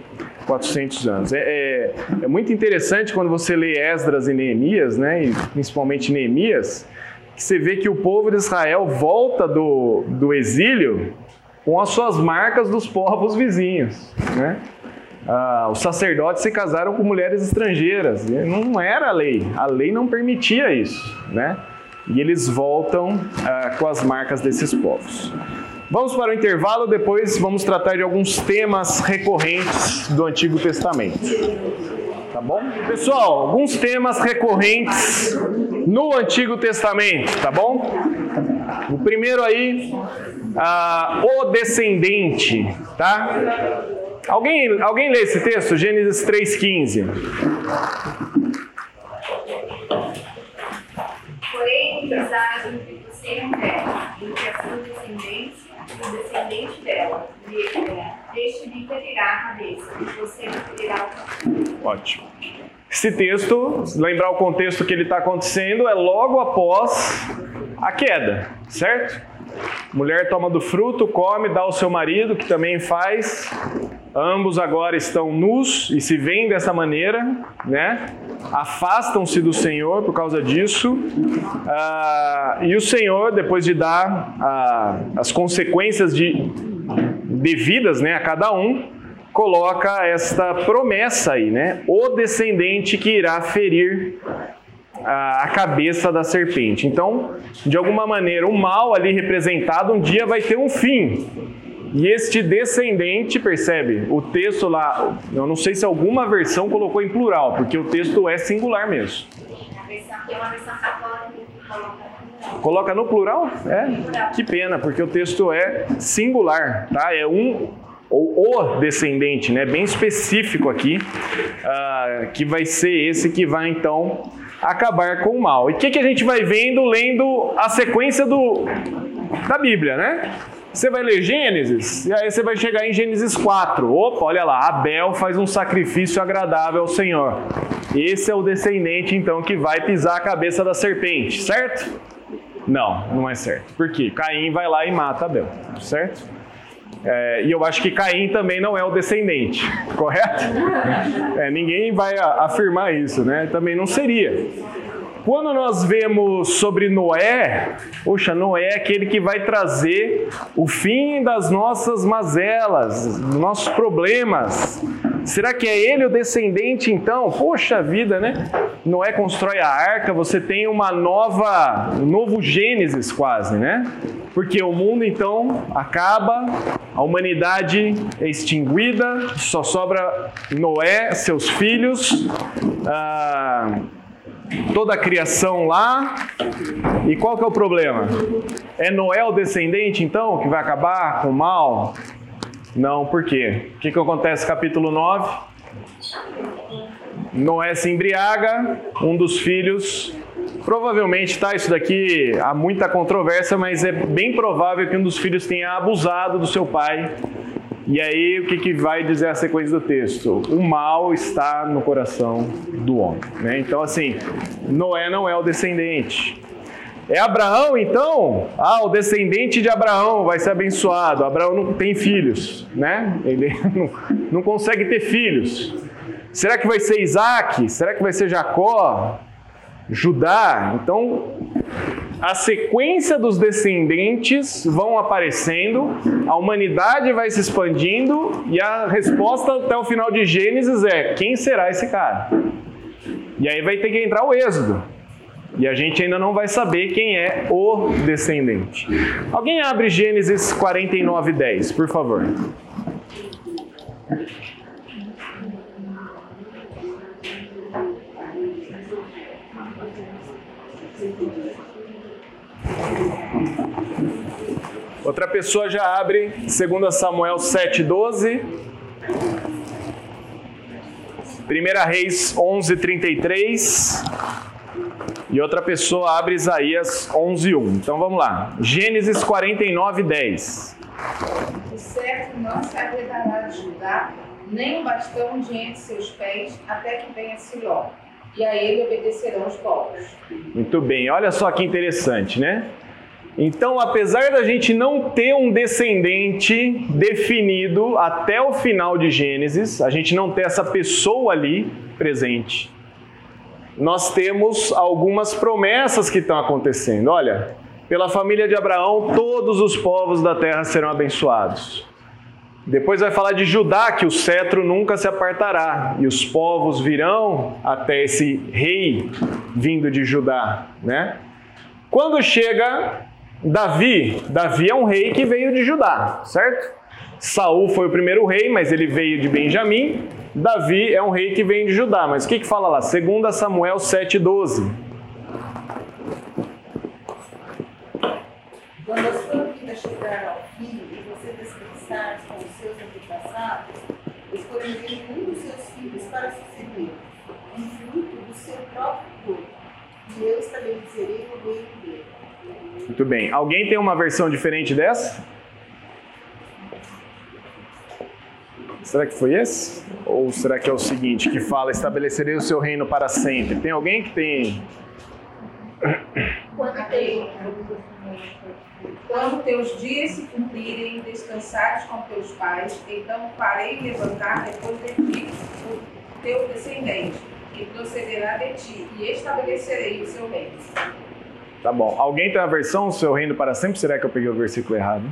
400 anos. É, é, é, muito interessante quando você lê Esdras e Neemias, né, e principalmente Neemias, que você vê que o povo de Israel volta do, do exílio com as suas marcas dos povos vizinhos. Né? Ah, os sacerdotes se casaram com mulheres estrangeiras. Não era a lei, a lei não permitia isso. Né? E eles voltam ah, com as marcas desses povos. Vamos para o intervalo, depois vamos tratar de alguns temas recorrentes do Antigo Testamento. Tá bom? Pessoal, alguns temas recorrentes no Antigo Testamento, tá bom? O primeiro aí, ah, o descendente, tá? Alguém, alguém lê esse texto? Gênesis 3,15. Porém, amizade entre você e a mulher, entre a sua descendência e o descendente dela. Este lhe ferirá a cabeça, e você lhe ferirá o Ótimo. Esse texto, lembrar o contexto que ele está acontecendo, é logo após a queda, certo? Mulher toma do fruto, come, dá ao seu marido, que também faz. Ambos agora estão nus e se veem dessa maneira, né? Afastam-se do Senhor por causa disso. Ah, e o Senhor, depois de dar ah, as consequências de, devidas né, a cada um, coloca esta promessa aí, né? O descendente que irá ferir a, cabeça da serpente. Então, de alguma maneira, o mal ali representado um dia vai ter um fim. E este descendente, percebe? O texto lá, eu não sei se alguma versão colocou em plural, porque o texto é singular mesmo. Coloca no plural? É. Que pena, porque o texto é singular, tá? É um ou o descendente, né? Bem específico aqui, uh, que vai ser esse que vai então acabar com o mal. E o que, que a gente vai vendo lendo a sequência do, da Bíblia, né? Você vai ler Gênesis, e aí você vai chegar em Gênesis 4. Opa, olha lá, Abel faz um sacrifício agradável ao Senhor. Esse é o descendente, então, que vai pisar a cabeça da serpente, certo? Não, não é certo. Por quê? Caim vai lá e mata Abel, certo? É, e eu acho que Caim também não é o descendente, correto? É, ninguém vai afirmar isso, né? Também não seria. Quando nós vemos sobre Noé, poxa, Noé é aquele que vai trazer o fim das nossas mazelas, dos nossos problemas. Será que é ele o descendente então? Poxa vida, né? Noé constrói a arca, você tem uma nova, um novo Gênesis quase, né? Porque o mundo então acaba, a humanidade é extinguida, só sobra Noé, seus filhos. Ah, toda a criação lá. E qual que é o problema? É Noé o descendente, então, que vai acabar com o mal? Não, por quê? O que, que acontece capítulo 9? Noé se embriaga, um dos filhos. Provavelmente, tá? Isso daqui há muita controvérsia, mas é bem provável que um dos filhos tenha abusado do seu pai e aí, o que, que vai dizer a sequência do texto? O mal está no coração do homem. Né? Então, assim, Noé não é o descendente. É Abraão, então? Ah, o descendente de Abraão vai ser abençoado. Abraão não tem filhos, né? Ele [LAUGHS] não, não consegue ter filhos. Será que vai ser Isaac? Será que vai ser Jacó? Judá? Então, a sequência dos descendentes vão aparecendo, a humanidade vai se expandindo e a resposta até o final de Gênesis é: quem será esse cara? E aí vai ter que entrar o Êxodo. E a gente ainda não vai saber quem é o descendente. Alguém abre Gênesis 49, 10, por favor. Outra pessoa já abre 2 Samuel 7,12. 1 Reis 11,33. E outra pessoa abre Isaías 11,1. Então vamos lá. Gênesis 49, 10. O certo não se arredará de Judá, nem um bastão diante de seus pés, até que venha Siló. E a ele obedecerão os povos. Muito bem, olha só que interessante, né? Então, apesar da gente não ter um descendente definido até o final de Gênesis, a gente não ter essa pessoa ali presente, nós temos algumas promessas que estão acontecendo. Olha, pela família de Abraão, todos os povos da terra serão abençoados. Depois vai falar de Judá, que o cetro nunca se apartará, e os povos virão até esse rei vindo de Judá, né? Quando chega Davi, Davi é um rei que veio de Judá, certo? Saul foi o primeiro rei, mas ele veio de Benjamim. Davi é um rei que vem de Judá, mas o que, que fala lá? 2 Samuel 7,12. Quando a sua vida chegar ao fim e você descansar com os seus antepassados, escolherei um dos seus filhos para suceder, um fruto do seu próprio corpo, e eu estabelecerei o reino dele. Muito bem. Alguém tem uma versão diferente dessa? Será que foi esse? Ou será que é o seguinte, que fala, estabelecerei o seu reino para sempre? Tem alguém que tem... Quando, te- quando teus dias se cumprirem, descansares com teus pais, então farei levantar depois de ti o teu descendente, que procederá de ti, e estabelecerei o seu reino. Tá bom. Alguém tem a versão, o seu reino para sempre? Será que eu peguei o versículo errado?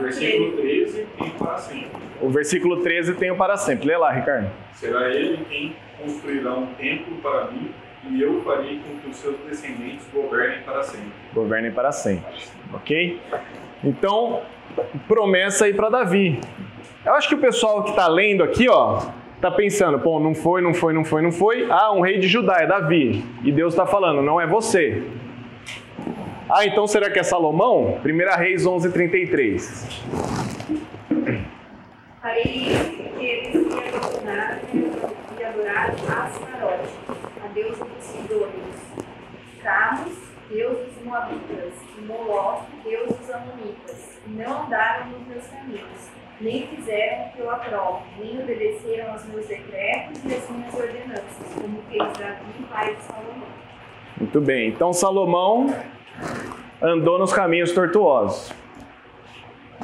Versículo 13 tem para sempre. O versículo 13 tem o para sempre. Lê lá, Ricardo. Será ele quem construirá um templo para mim, e eu farei com que os seus descendentes governem para sempre. Governem para sempre. Ok? Então, promessa aí para Davi. Eu acho que o pessoal que está lendo aqui, ó, tá pensando, pô, não foi, não foi, não foi, não foi. Ah, um rei de Judá é Davi. E Deus está falando, não é você. Ah, então será que é Salomão? 1 Reis 11:33. Farei que eles se abominassem e adoraram Asmarote, a deusa dos Sidônios, Camus, deus dos Moabitas, e Moloch, deus dos Amonitas, e não andaram nos meus caminhos, nem fizeram o que eu aprovo, nem obedeceram aos meus decretos e às minhas ordenanças, como fez Davi, pai de Salomão. Muito bem. Então Salomão andou nos caminhos tortuosos.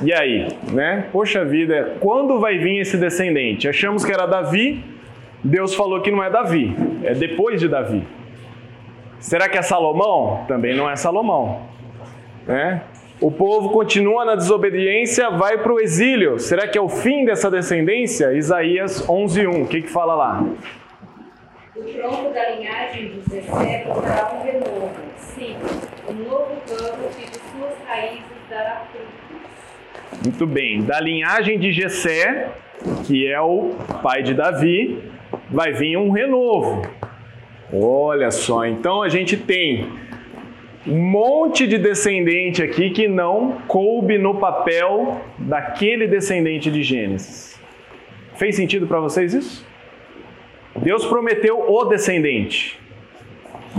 E aí, né? Poxa vida, quando vai vir esse descendente? Achamos que era Davi, Deus falou que não é Davi, é depois de Davi. Será que é Salomão? Também não é Salomão. Né? O povo continua na desobediência, vai para o exílio. Será que é o fim dessa descendência? Isaías 11:1. O que que fala lá? O tronco da linhagem dará um renovo, sim, um novo ramo que de suas raízes dará frutos. Muito bem. Da linhagem de Jessé, que é o pai de Davi, vai vir um renovo. Olha só, então a gente tem um monte de descendente aqui que não coube no papel daquele descendente de Gênesis. Fez sentido para vocês isso? Deus prometeu o descendente.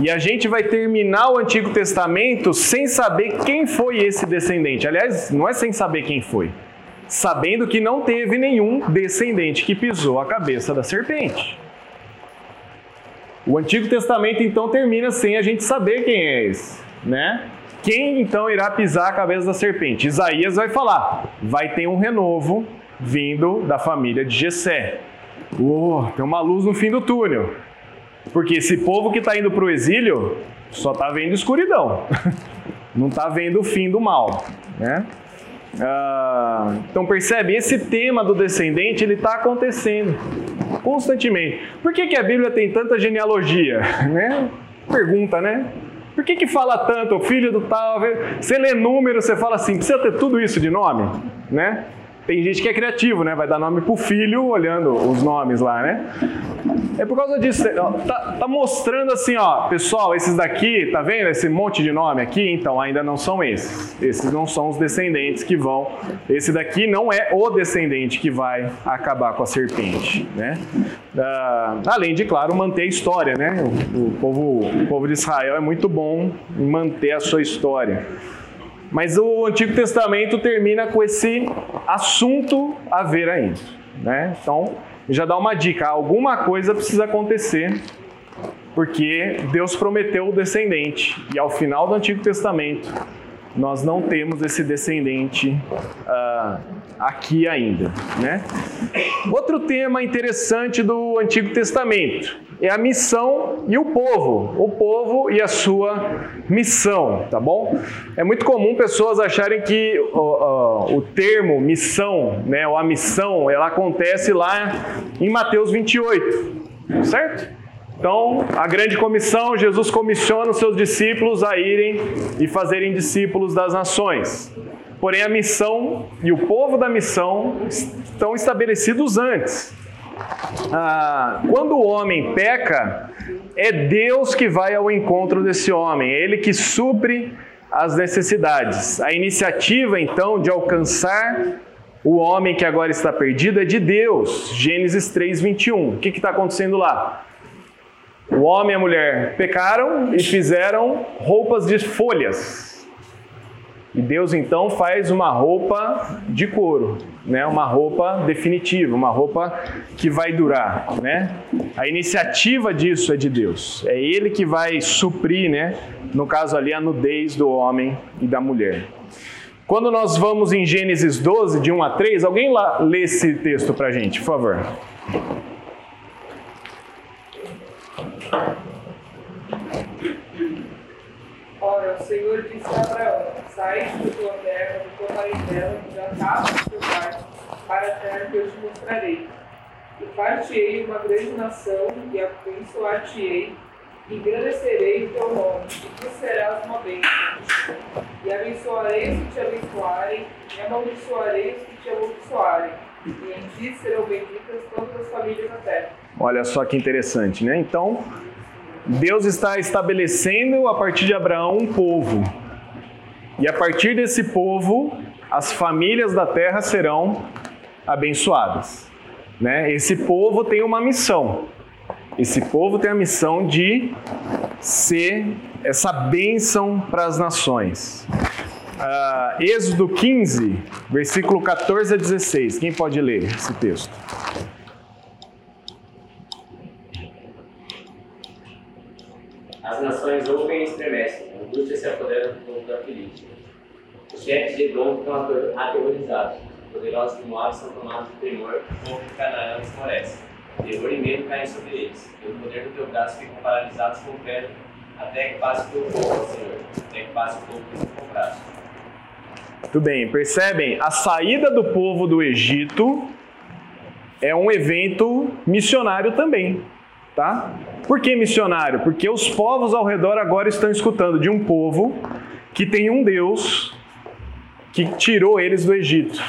E a gente vai terminar o Antigo Testamento sem saber quem foi esse descendente. Aliás, não é sem saber quem foi, sabendo que não teve nenhum descendente que pisou a cabeça da serpente. O Antigo Testamento então termina sem a gente saber quem é esse, né? Quem então irá pisar a cabeça da serpente? Isaías vai falar: vai ter um renovo vindo da família de Jessé. Oh, tem uma luz no fim do túnel. Porque esse povo que está indo para o exílio só está vendo escuridão, [LAUGHS] não está vendo o fim do mal, né? Ah, então percebe, esse tema do descendente ele está acontecendo constantemente. Por que, que a Bíblia tem tanta genealogia? [LAUGHS] Né? Pergunta, né? Por que, que fala tanto, o filho do tal? Você lê número, você fala assim, precisa ter tudo isso de nome, né? Tem gente que é criativo, né? Vai dar nome pro filho olhando os nomes lá, né? É por causa disso. Tá, tá mostrando assim, ó, pessoal, esses daqui, tá vendo esse monte de nome aqui? Então, ainda não são esses. Esses não são os descendentes que vão. Esse daqui não é o descendente que vai acabar com a serpente, né? Ah, além de, claro, manter a história, né? O, o povo, o povo de Israel é muito bom em manter a sua história. Mas o Antigo Testamento termina com esse assunto a ver ainda. Né? Então, já dá uma dica: alguma coisa precisa acontecer, porque Deus prometeu o descendente. E ao final do Antigo Testamento, nós não temos esse descendente uh, aqui ainda, né? Outro tema interessante do Antigo Testamento é a missão e o povo, o povo e a sua missão, tá bom? É muito comum pessoas acharem que uh, uh, o termo missão, né, ou a missão, ela acontece lá em Mateus 28, certo? Então, a grande comissão, Jesus comissiona os seus discípulos a irem e fazerem discípulos das nações. Porém, a missão e o povo da missão estão estabelecidos antes. Ah, quando o homem peca, é Deus que vai ao encontro desse homem, é Ele que supre as necessidades. A iniciativa, então, de alcançar o homem que agora está perdido é de Deus. Gênesis 3, 21. O que está acontecendo lá? O homem e a mulher pecaram e fizeram roupas de folhas. E Deus então faz uma roupa de couro, né? Uma roupa definitiva, uma roupa que vai durar, né? A iniciativa disso é de Deus. É ele que vai suprir, né? No caso ali a nudez do homem e da mulher. Quando nós vamos em Gênesis 12, de 1 a 3, alguém lá lê esse texto pra gente, por favor. Ora, o Senhor disse a Abraão: Sai da tua terra, da tua parentela, da casa do teu pai, para a terra que eu te mostrarei. E far-te-ei uma grande nação, e abençoar-te-ei, e engrandecerei o teu nome, e tu serás uma bênção. E abençoarei os que te abençoarem, e amaldiçoarei os que te amaldiçoarem. E em ti serão benditas todas as famílias da terra. Olha só que interessante, né? Então, Deus está estabelecendo a partir de Abraão um povo. E a partir desse povo, as famílias da terra serão abençoadas. Né? Esse povo tem uma missão. Esse povo tem a missão de ser essa bênção para as nações. Uh, Êxodo 15, versículo 14 a 16. Quem pode ler esse texto? As nações ouvem e estremecem, a angústia se apodera do povo da Filístia. Os chefes de Edom ficam aterrorizados, poderosos de Moab são tomados de temor, o povo de Canaã esmorece. Terror e medo caem sobre eles, pelo poder do teu braço ficam paralisados com pedra, até que passe o teu povo, Senhor, até que passe o povo com o braço. Muito bem, percebem? A saída do povo do Egito é um evento missionário também, tá? Por que missionário? Porque os povos ao redor agora estão escutando de um povo que tem um Deus que tirou eles do Egito.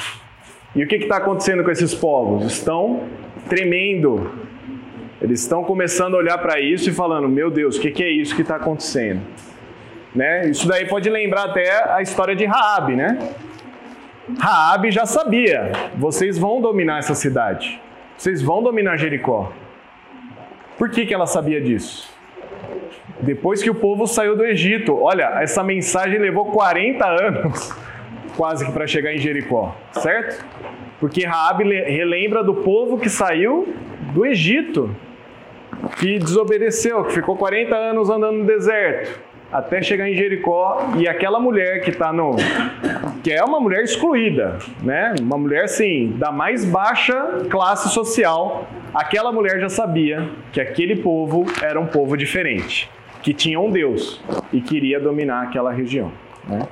E o que está acontecendo com esses povos? Estão tremendo. Eles estão começando a olhar para isso e falando: Meu Deus, o que, que é isso que está acontecendo? Né? Isso daí pode lembrar até a história de Raabe, né? Raabe já sabia: vocês vão dominar essa cidade, vocês vão dominar Jericó. Por que, que ela sabia disso? Depois que o povo saiu do Egito, olha, essa mensagem levou 40 anos [LAUGHS] quase que para chegar em Jericó, certo? Porque Raabe relembra do povo que saiu do Egito, que desobedeceu, que ficou 40 anos andando no deserto, até chegar em Jericó e aquela mulher que está no que é uma mulher excluída, né? Uma mulher assim, da mais baixa classe social. Aquela mulher já sabia que aquele povo era um povo diferente, que tinha um Deus e queria dominar aquela região. Né?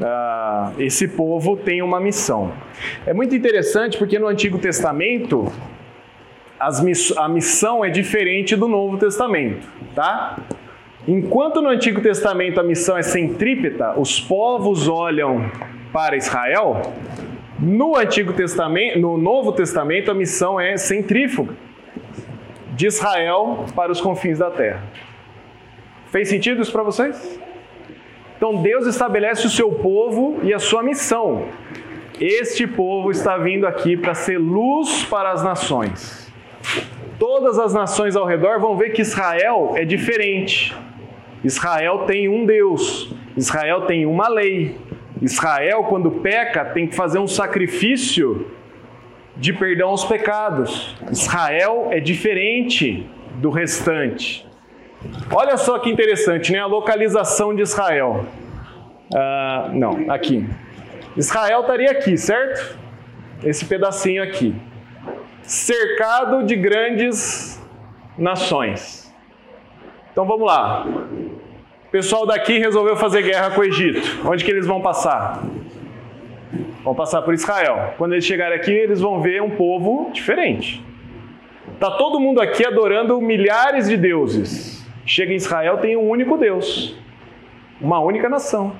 Uh, esse povo tem uma missão. É muito interessante porque no Antigo Testamento miss a missão é diferente do Novo Testamento, tá? Enquanto no Antigo Testamento a missão é centrípeta, os povos olham para Israel, no Antigo Testamento, no Novo Testamento a missão é centrífuga, de Israel para os confins da terra. Fez sentido isso para vocês? Então Deus estabelece o seu povo e a sua missão. Este povo está vindo aqui para ser luz para as nações. Todas as nações ao redor vão ver que Israel é diferente. Israel tem um Deus, Israel tem uma lei. Israel, quando peca, tem que fazer um sacrifício de perdão aos pecados. Israel é diferente do restante. Olha só que interessante, né? A localização de Israel. Ah, não, aqui. Israel estaria aqui, certo? Esse pedacinho aqui. Cercado de grandes nações. Então vamos lá. O pessoal daqui resolveu fazer guerra com o Egito. Onde que eles vão passar? Vão passar por Israel. Quando eles chegarem aqui, eles vão ver um povo diferente. Tá todo mundo aqui adorando milhares de deuses. Chega em Israel, tem um único Deus. Uma única nação.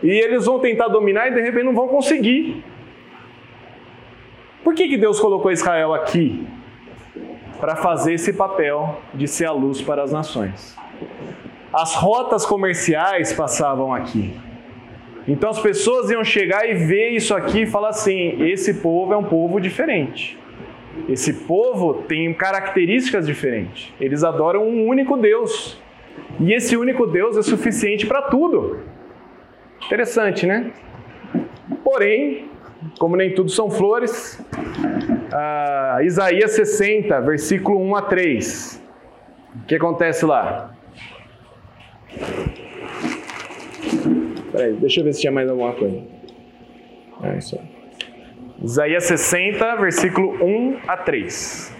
E eles vão tentar dominar e de repente não vão conseguir. Por que, que Deus colocou Israel aqui? Para fazer esse papel de ser a luz para as nações. As rotas comerciais passavam aqui. Então as pessoas iam chegar e ver isso aqui e falar assim: esse povo é um povo diferente. Esse povo tem características diferentes. Eles adoram um único Deus. E esse único Deus é suficiente para tudo. Interessante, né? Porém, como nem tudo são flores, Isaías 60, versículo 1 a 3. O que acontece lá? Peraí, deixa eu ver se tinha mais alguma coisa. É isso aí. Isaías 60, versículo 1 a 3.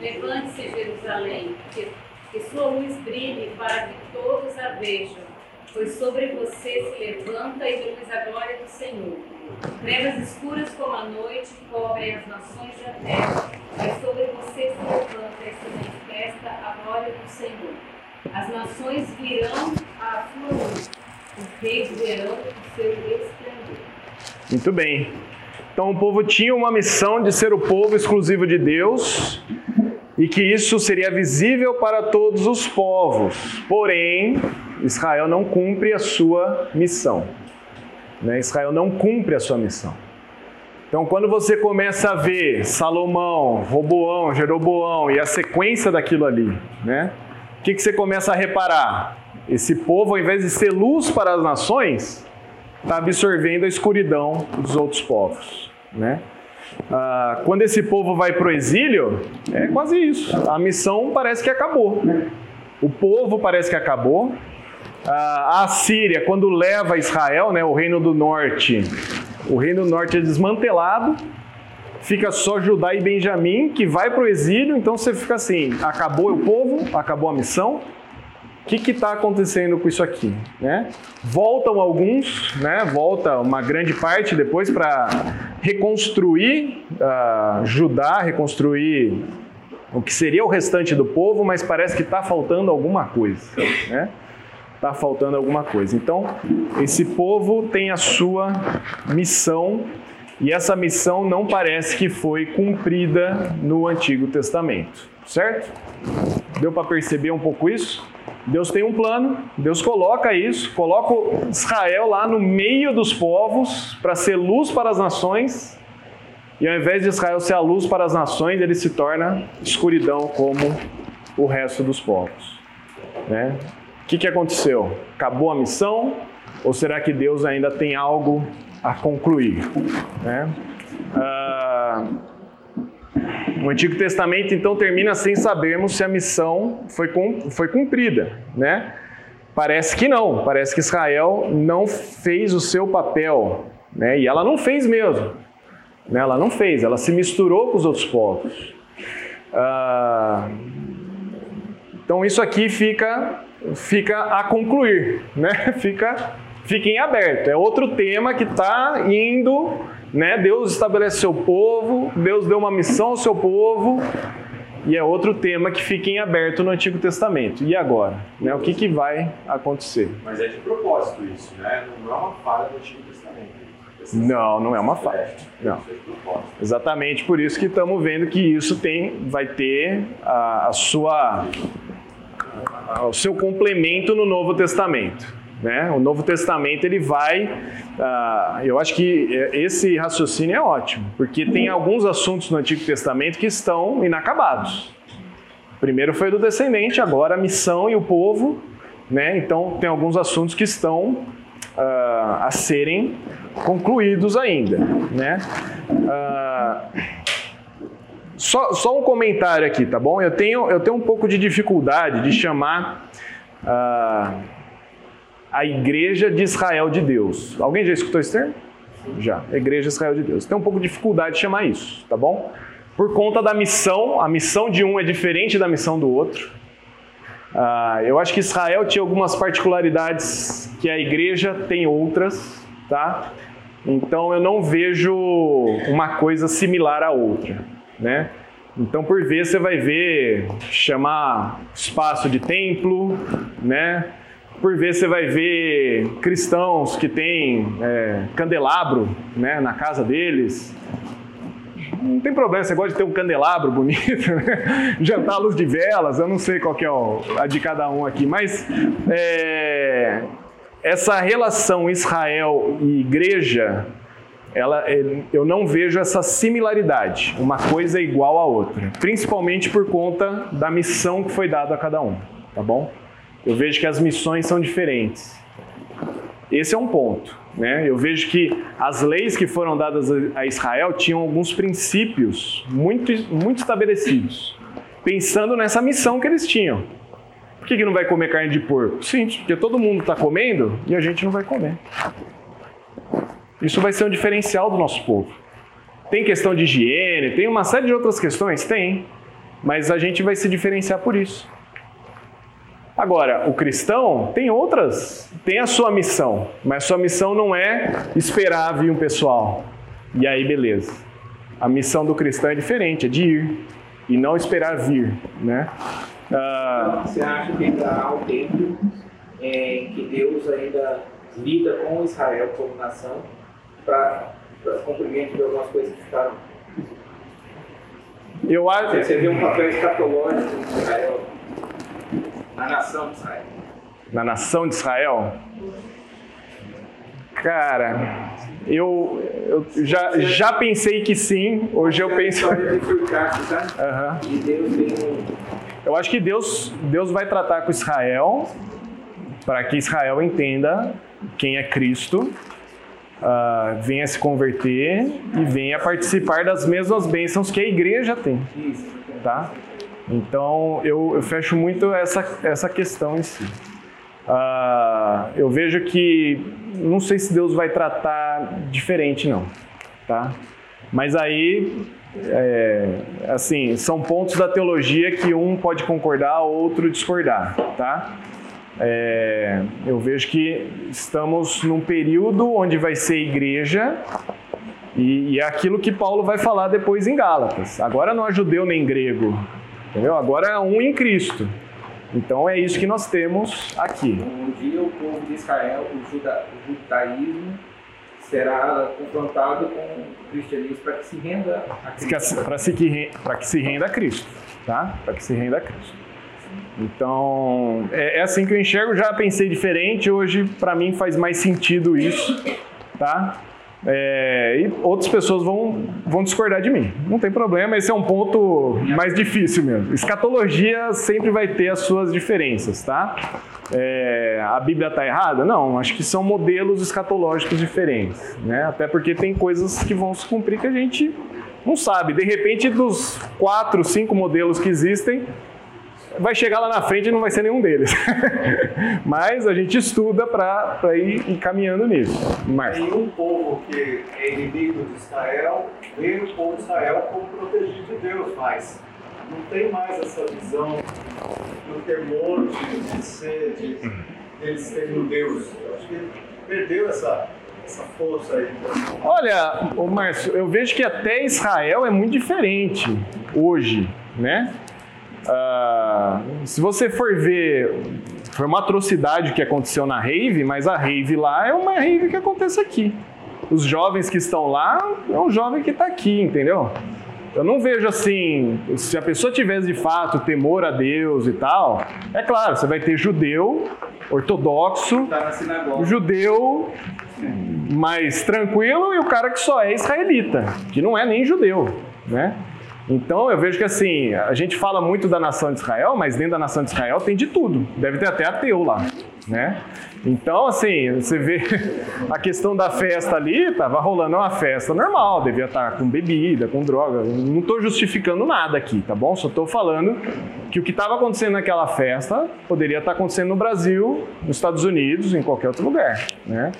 Levante-se, Jerusalém, que, que sua luz brilhe para que todos a vejam, pois sobre você se levanta e luz a glória do Senhor. Trevas escuras como a noite cobrem as nações da terra, mas sobre você se levanta e se manifesta a glória do Senhor. As nações virão à sua luz, os reis verão o seu esplendor. Muito bem. Então o povo tinha uma missão de ser o povo exclusivo de Deus e que isso seria visível para todos os povos. Porém, Israel não cumpre a sua missão. Né? Israel não cumpre a sua missão. Então, quando você começa a ver Salomão, Roboão, Jeroboão e a sequência daquilo ali, né? o que, que você começa a reparar? Esse povo, ao invés de ser luz para as nações, está absorvendo a escuridão dos outros povos. Né? Ah, quando esse povo vai para o exílio, é quase isso. A missão parece que acabou. O povo parece que acabou. A Síria, quando leva Israel, né, o reino do norte, o reino do norte é desmantelado, fica só Judá e Benjamim, que vai para o exílio, então você fica assim, acabou o povo, acabou a missão, o que está acontecendo com isso aqui? Né? Voltam alguns, né? volta uma grande parte depois para reconstruir uh, Judá, reconstruir o que seria o restante do povo, mas parece que está faltando alguma coisa. Né? Está faltando alguma coisa. Então, esse povo tem a sua missão e essa missão não parece que foi cumprida no Antigo Testamento, certo? Deu para perceber um pouco isso? Deus tem um plano, Deus coloca isso, coloca Israel lá no meio dos povos para ser luz para as nações, e ao invés de Israel ser a luz para as nações, ele se torna escuridão como o resto dos povos. Né? Que, que aconteceu? Acabou a missão? Ou será que Deus ainda tem algo a concluir? Né? Ah, o Antigo Testamento então termina sem sabermos se a missão foi, foi cumprida, né? Parece que não, parece que Israel não fez o seu papel, né? E ela não fez mesmo, né? Ela não fez, ela se misturou com os outros povos. Ah, então isso aqui fica, fica a concluir, né? [LAUGHS] Fica, fica em aberto. É outro tema que está indo né? Deus estabelece seu povo, Deus deu uma missão ao seu povo, e é outro tema que fica em aberto no Antigo Testamento. E agora? Né? O que, que vai acontecer? Mas é de propósito isso, né? Não é uma falha do Antigo Testamento. Não, não é uma falha. Não. Exatamente por isso que estamos vendo que isso tem, vai ter a, a sua, a, o seu complemento no Novo Testamento. Né? O Novo Testamento ele vai, uh, eu acho que esse raciocínio é ótimo, porque tem alguns assuntos no Antigo Testamento que estão inacabados. Primeiro foi do descendente, agora a missão e o povo, né? Então tem alguns assuntos que estão uh, a serem concluídos ainda, né? Uh, só, só um comentário aqui, tá bom? Eu tenho, eu tenho um pouco de dificuldade de chamar uh, a Igreja de Israel de Deus. Alguém já escutou esse termo? Já. Igreja de Israel de Deus. Tem um pouco de dificuldade de chamar isso, tá bom? Por conta da missão, a missão de um é diferente da missão do outro. Uh, eu acho que Israel tinha algumas particularidades que a igreja tem outras, tá? Então eu não vejo uma coisa similar à outra, né? Então por vezes você vai ver chamar espaço de templo, né? Por vezes você vai ver cristãos que têm é, candelabro, né, na casa deles. Não tem problema, você gosta de ter um candelabro bonito, [LAUGHS] né? jantar à luz de velas, eu não sei qual é a de cada um aqui, mas é, essa relação Israel e igreja, ela, é, eu não vejo essa similaridade. Uma coisa é igual à outra, principalmente por conta da missão que foi dada a cada um, tá bom? Eu vejo que as missões são diferentes. Esse é um ponto. Né? Eu vejo que as leis que foram dadas a Israel tinham alguns princípios muito, muito estabelecidos, pensando nessa missão que eles tinham. Por que, que não vai comer carne de porco? Simples, porque todo mundo está comendo e a gente não vai comer. Isso vai ser um diferencial do nosso povo. Tem questão de higiene, tem uma série de outras questões? Tem. Mas a gente vai se diferenciar por isso. Agora, o cristão tem outras, tem a sua missão, mas sua missão não é esperar vir um pessoal. E aí, beleza. A missão do cristão é diferente, é de ir e não esperar vir, né? Ah, Você acha que ainda há um tempo em que Deus ainda lida com Israel como nação para cumprimento de algumas coisas que ficaram? Eu acho. Você vê um papel escatológico de Israel na nação de Israel? Na nação de Israel? Cara, eu, eu já, já pensei que sim, hoje eu penso. Uhum. Eu acho que Deus, Deus vai tratar com Israel para que Israel entenda quem é Cristo, uh, venha se converter e venha participar das mesmas bênçãos que a igreja tem. Tá? Então eu, eu fecho muito essa, essa questão em si. Uh, eu vejo que não sei se Deus vai tratar diferente não, tá? Mas aí, é, assim, são pontos da teologia que um pode concordar, outro discordar, tá? É, eu vejo que estamos num período onde vai ser igreja e, e é aquilo que Paulo vai falar depois em Gálatas. Agora não é judeu nem grego, Entendeu? Agora é um em Cristo. Então é isso que nós temos aqui. Um dia o povo de Israel, o, juda, o judaísmo, será confrontado com o cristianismo para que se renda a Cristo. Para que, que se renda a Cristo. Tá? Para que se renda a Cristo. Então, é, é assim que eu enxergo. Já pensei diferente. Hoje, para mim, faz mais sentido isso. Tá? É, e outras pessoas vão, vão discordar de mim. Não tem problema, esse é um ponto mais difícil mesmo. Escatologia sempre vai ter as suas diferenças, tá? É, a Bíblia está errada? Não, acho que são modelos escatológicos diferentes, né? Até porque tem coisas que vão se cumprir que a gente não sabe. De repente, dos quatro, cinco modelos que existem, vai chegar lá na frente e não vai ser nenhum deles. [LAUGHS] Mas a gente estuda para ir, ir caminhando nisso. Márcio. Tem um povo que é inimigo de Israel, vê o povo de Israel como protegido de Deus, mas não tem mais essa visão do temor de, ser, de eles terem um Deus. Eu acho que perdeu essa, essa força aí. Olha, Márcio, eu vejo que até Israel é muito diferente hoje, né? Uh, se você for ver, foi uma atrocidade que aconteceu na rave, mas a rave lá é uma rave que acontece aqui. Os jovens que estão lá é um jovem que está aqui, entendeu? Eu não vejo assim, se a pessoa tivesse de fato temor a Deus e tal, é claro, você vai ter judeu, ortodoxo, tá judeu mais tranquilo e o cara que só é israelita, que não é nem judeu, né? Então eu vejo que assim, a gente fala muito da nação de Israel, mas dentro da nação de Israel tem de tudo. Deve ter até ateu lá. né? Então, assim, você vê [LAUGHS] a questão da festa ali, tava rolando uma festa normal, devia estar com bebida, com droga. Não estou justificando nada aqui, tá bom? Só estou falando que o que estava acontecendo naquela festa poderia estar acontecendo no Brasil, nos Estados Unidos, em qualquer outro lugar, né?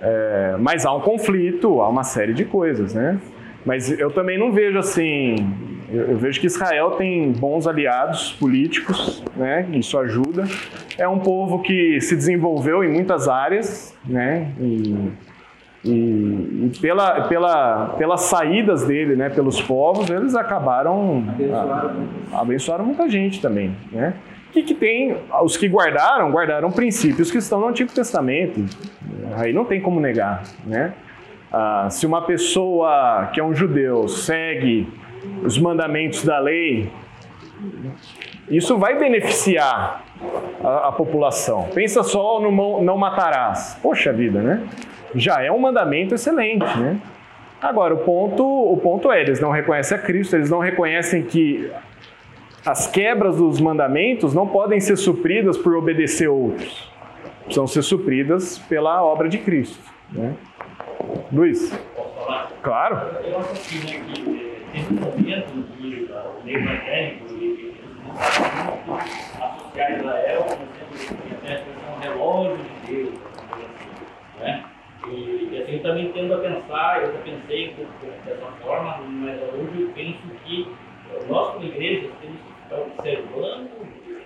É, mas há um conflito, há uma série de coisas, né? Mas eu também não vejo assim. Eu, vejo que Israel tem bons aliados políticos, né? Isso ajuda. É um povo que se desenvolveu em muitas áreas, né? E, e, e pela, pela, pelas saídas dele, né? Pelos povos, eles acabaram Abençoaram a, abençoaram muita gente também, né? Que, que tem os que guardaram, guardaram princípios que estão no Antigo Testamento. Aí não tem como negar, né? Ah, se uma pessoa que é um judeu segue os mandamentos da lei, isso vai beneficiar a, a população. Pensa só no não, matarás. Poxa vida, né? Já é um mandamento excelente, né? Agora, o ponto, o ponto é, eles não reconhecem a Cristo, eles não reconhecem que as quebras dos mandamentos não podem ser supridas por obedecer outros. Precisam ser supridas pela obra de Cristo. Né? Luiz? Posso falar? Claro. Eu acho assim, né, que teve um momento o meio evangélico e associar Israel como um relógio de Deus, né? E, e assim, eu também tendo a pensar, eu já pensei dessa forma, mas hoje eu penso que nós como igreja temos que ficar observando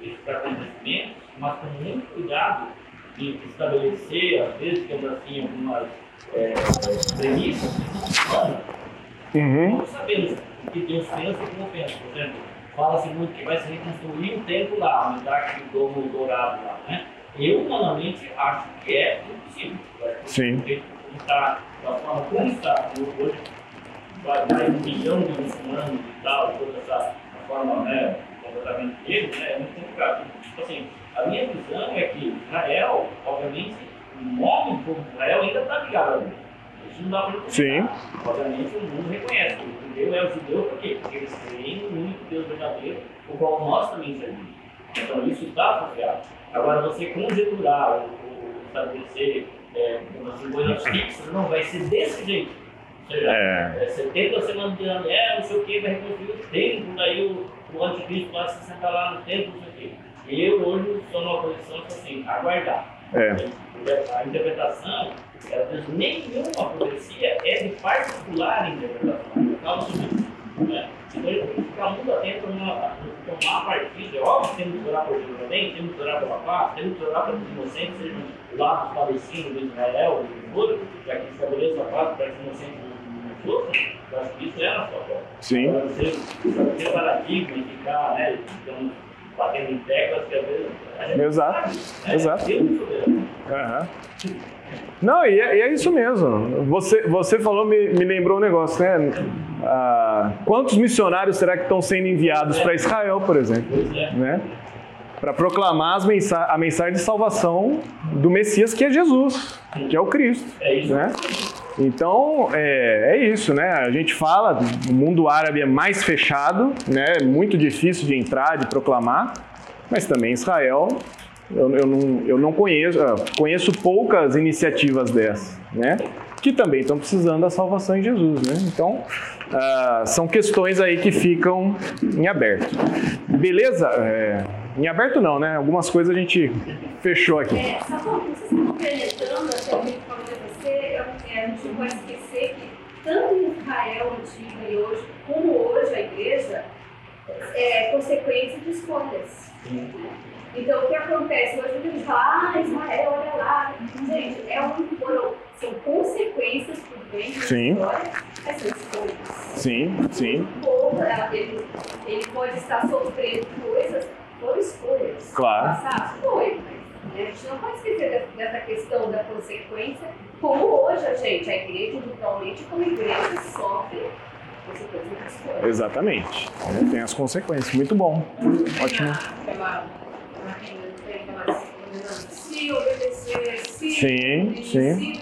esses acontecimentos, mas com muito cuidado de estabelecer, às vezes, temos assim, algumas é, premissas humanas. Uhum. Não sabemos o que Deus pensa e como pensa. Por exemplo, fala-se muito que vai se reconstruir um templo lá, aumentar aquele domo dourado lá, né? Eu, humanamente, acho que é impossível. Sim. Está, da forma como está hoje, vai mais um milhão de muçulmanos e tal, toda essa forma, né, comportamento deles, né, é muito complicado. Tipo assim, a minha visão é que Israel, obviamente, o nome do povo de Israel ainda está ligado a Deus. Isso não dá para Sim. Obviamente, o mundo reconhece. O judeu é o judeu por quê? Porque eles creem no único Deus verdadeiro, o qual nós também servimos. Então, isso está associado. Agora, você conjecturar, ou, estabelecer é, assim, coisas fixas, não vai ser desse jeito. Ou seja, É. é, 70 semanas de ano, é, não sei o que, vai reconstruir o templo, daí o, o anticristo vai se sentar lá no templo, não sei o quê. Eu hoje estou numa posição tipo assim, aguardar. É. A interpretação, ela diz, nenhuma profecia é de particular interpretação. Por causa disso. Né? Então, tem que ficar muito atento a tomar partido. É óbvio que temos que orar por Jerusalém, temos que orar pela paz, temos que orar para que os inocentes sejam lá dos palestinos, de Israel, do futuro, para que estabeleça a paz, para que os inocentes não sofram. Eu acho que isso é a nossa forma. Sim. Agora, você estabelecer paradigma e ficar, né, então, batendo em teclas que às vezes. gente Exato, né? exato. É soberano. Aham. Não, e é, e é isso mesmo. Você, você falou, me, me lembrou um negócio, né? Ah, quantos missionários será que estão sendo enviados para Israel, por exemplo? É. Né? Para proclamar mensa a mensagem de salvação do Messias, que é Jesus, que é o Cristo. É isso. Né? Então, é, é isso, né? A gente fala, o mundo árabe é mais fechado, né? É muito difícil de entrar, de proclamar, mas também Israel, eu, eu não, eu não conheço, ah, conheço poucas iniciativas dessas, né? Que também estão precisando da salvação em Jesus, né? Então, ah, são questões aí que ficam em aberto. Beleza? É, em aberto não, né? Algumas coisas a gente fechou aqui. É, só vocês complementando até o que eu falei a você, eu, é, a gente não pode esquecer que tanto Israel antigo e hoje, como hoje a igreja, é consequência de escolhas. Então, o que acontece? Hoje a gente fala, ah, Israel, olha lá. Gente, é um, foram, são consequências por bem da Sim. história, mas são escolhas. Sim, sim, O povo, ela- ele, ele pode estar sofrendo coisas por escolhas. Claro. Passado? Foi, mas né, a gente não pode esquecer dessa questão da consequência, como hoje a gente, a igreja, individualmente, como igreja, sofre consequências exatamente. né? Tem as consequências. Muito bom. Ótimo. Se obedecer, se Sim, sim.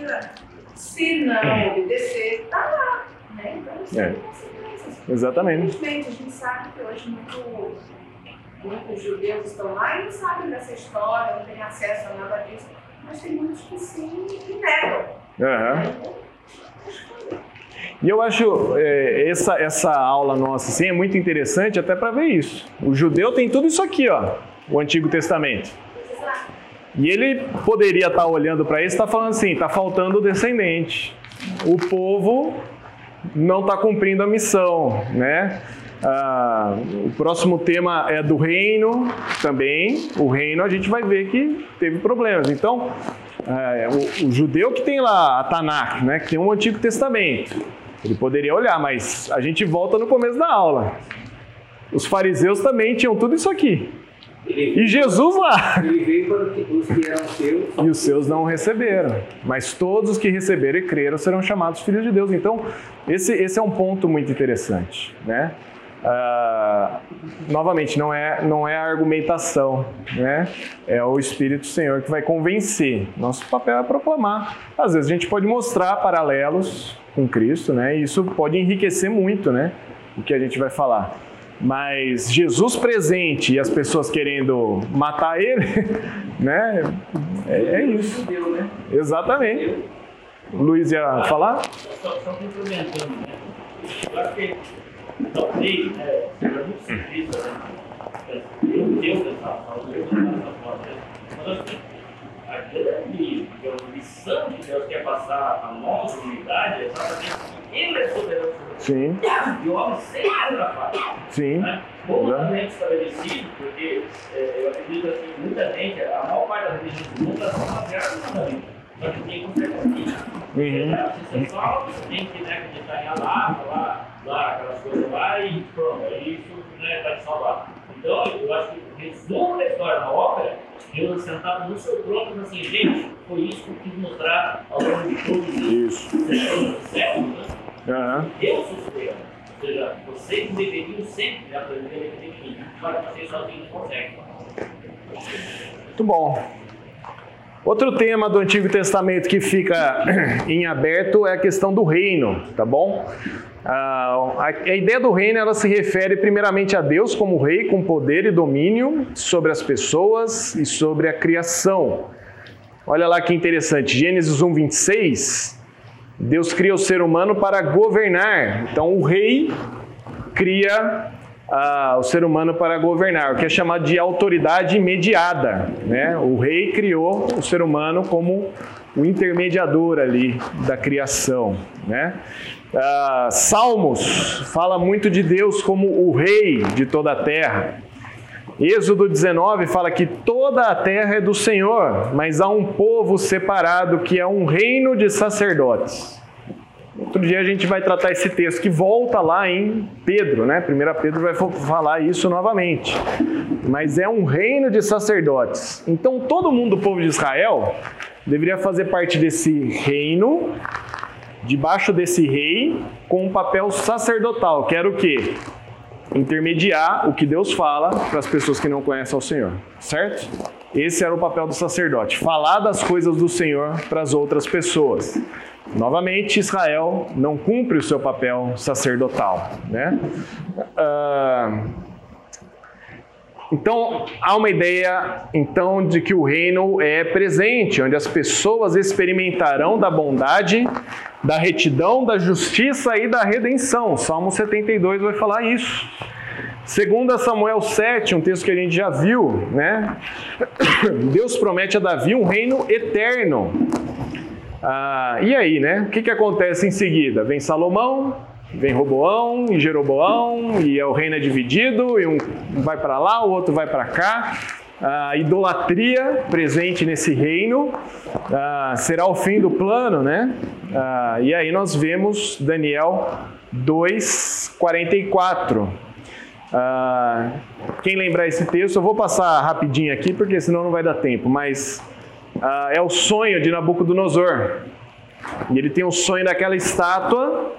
Se, não obedecer, tá lá. Né? Então, É. tem consequências. Exatamente. Infelizmente, a gente sabe que hoje muito, muitos judeus estão lá e não sabem dessa história, não têm acesso a nada disso, mas tem muitos que sim e negam. Uhum. E eu acho é, essa, essa aula nossa assim, é muito interessante até para ver isso. O judeu tem tudo isso aqui, ó, o Antigo Testamento. E ele poderia estar tá olhando para isso e tá falando assim: está faltando descendente. O povo não está cumprindo a missão, né? Ah, o próximo tema é do reino também. O reino a gente vai ver que teve problemas. Então, é, o, o, judeu que tem lá a Tanakh, né, que tem um Antigo Testamento, ele poderia olhar, mas a gente volta no começo da aula. Os fariseus também tinham tudo isso aqui. E Jesus lá. Ele veio para os que eram seus. E os seus não receberam. Mas todos os que receberam e creram serão chamados filhos de Deus. Então, esse, esse é um ponto muito interessante. Né? Uh, novamente, não é, não é a argumentação, né? é o Espírito Senhor que vai convencer. Nosso papel é proclamar. Às vezes a gente pode mostrar paralelos com Cristo, né? e isso pode enriquecer muito né? o que a gente vai falar. Mas Jesus presente e as pessoas querendo matar ele, [LAUGHS] né? É, é isso. Exatamente. O Luiz ia falar? Só, só complementando, né? Eu que talvez, né, seja muito simplista, né? Eu entendo essa fala, eu entendo essa fala, mas acho que a grande de Deus que é passar a nossa unidade é exatamente ele é soberano Sim. E o homem sempre atrapalha. Sim. Né? Totalmente estabelecido, porque eu acredito assim, muita gente, a maior parte das religiões do mundo são baseadas no caminho. Só que tem consequência. Uhum. É, você só tem que né, acreditar em Allah, lá, lá, aquelas coisas lá e pronto, é isso né, vai te salvar. Então, eu acho que o resumo da história da ópera, Deus sentado no seu trono, dizendo assim, gente, foi isso que eu quis mostrar ao longo de todos os séculos, né? Uhum. Eu sou soberano. Ou seja, vocês deveriam sempre aprender a de mim. Mas vocês sozinhos conseguem. Muito bom. Outro tema do Antigo Testamento que fica [CLEARS THROAT] em aberto é a questão do reino, tá bom? a, ideia do reino ela se refere primeiramente a Deus como rei com poder e domínio sobre as pessoas e sobre a criação. Olha lá que interessante, Gênesis 1, 26 Deus cria o ser humano para governar. Então, o rei cria ah, o ser humano para governar, o que é chamado de autoridade mediada. Né? O rei criou o ser humano como o intermediador ali da criação. Né? Ah, Salmos fala muito de Deus como o rei de toda a terra. Êxodo 19 fala que toda a terra é do Senhor, mas há um povo separado que é um reino de sacerdotes. Outro dia a gente vai tratar esse texto que volta lá em Pedro, né? 1 Pedro vai falar isso novamente. Mas é um reino de sacerdotes. Então todo mundo do povo de Israel deveria fazer parte desse reino, debaixo desse rei, com um papel sacerdotal, que era o quê? intermediar o que Deus fala para as pessoas que não conhecem ao Senhor, certo? Esse era o papel do sacerdote, falar das coisas do Senhor para as outras pessoas. Novamente, Israel não cumpre o seu papel sacerdotal, né? Uh, então, há uma ideia então de que o reino é presente, onde as pessoas experimentarão da bondade, da retidão, da justiça e da redenção. Salmo 72 vai falar isso. Segundo Samuel 7, um texto que a gente já viu, né? [COUGHS] Deus promete a Davi um reino eterno. Ah, e aí, né? O que, que acontece em seguida? Vem Salomão, Vem Roboão e Jeroboão, e o reino é dividido, e um vai para lá, o outro vai para cá. A idolatria presente nesse reino será o fim do plano, né? e aí nós vemos Daniel 2,44. quem lembrar esse texto, eu vou passar rapidinho aqui, porque senão não vai dar tempo, mas é o sonho de Nabucodonosor. E ele tem o sonho daquela estátua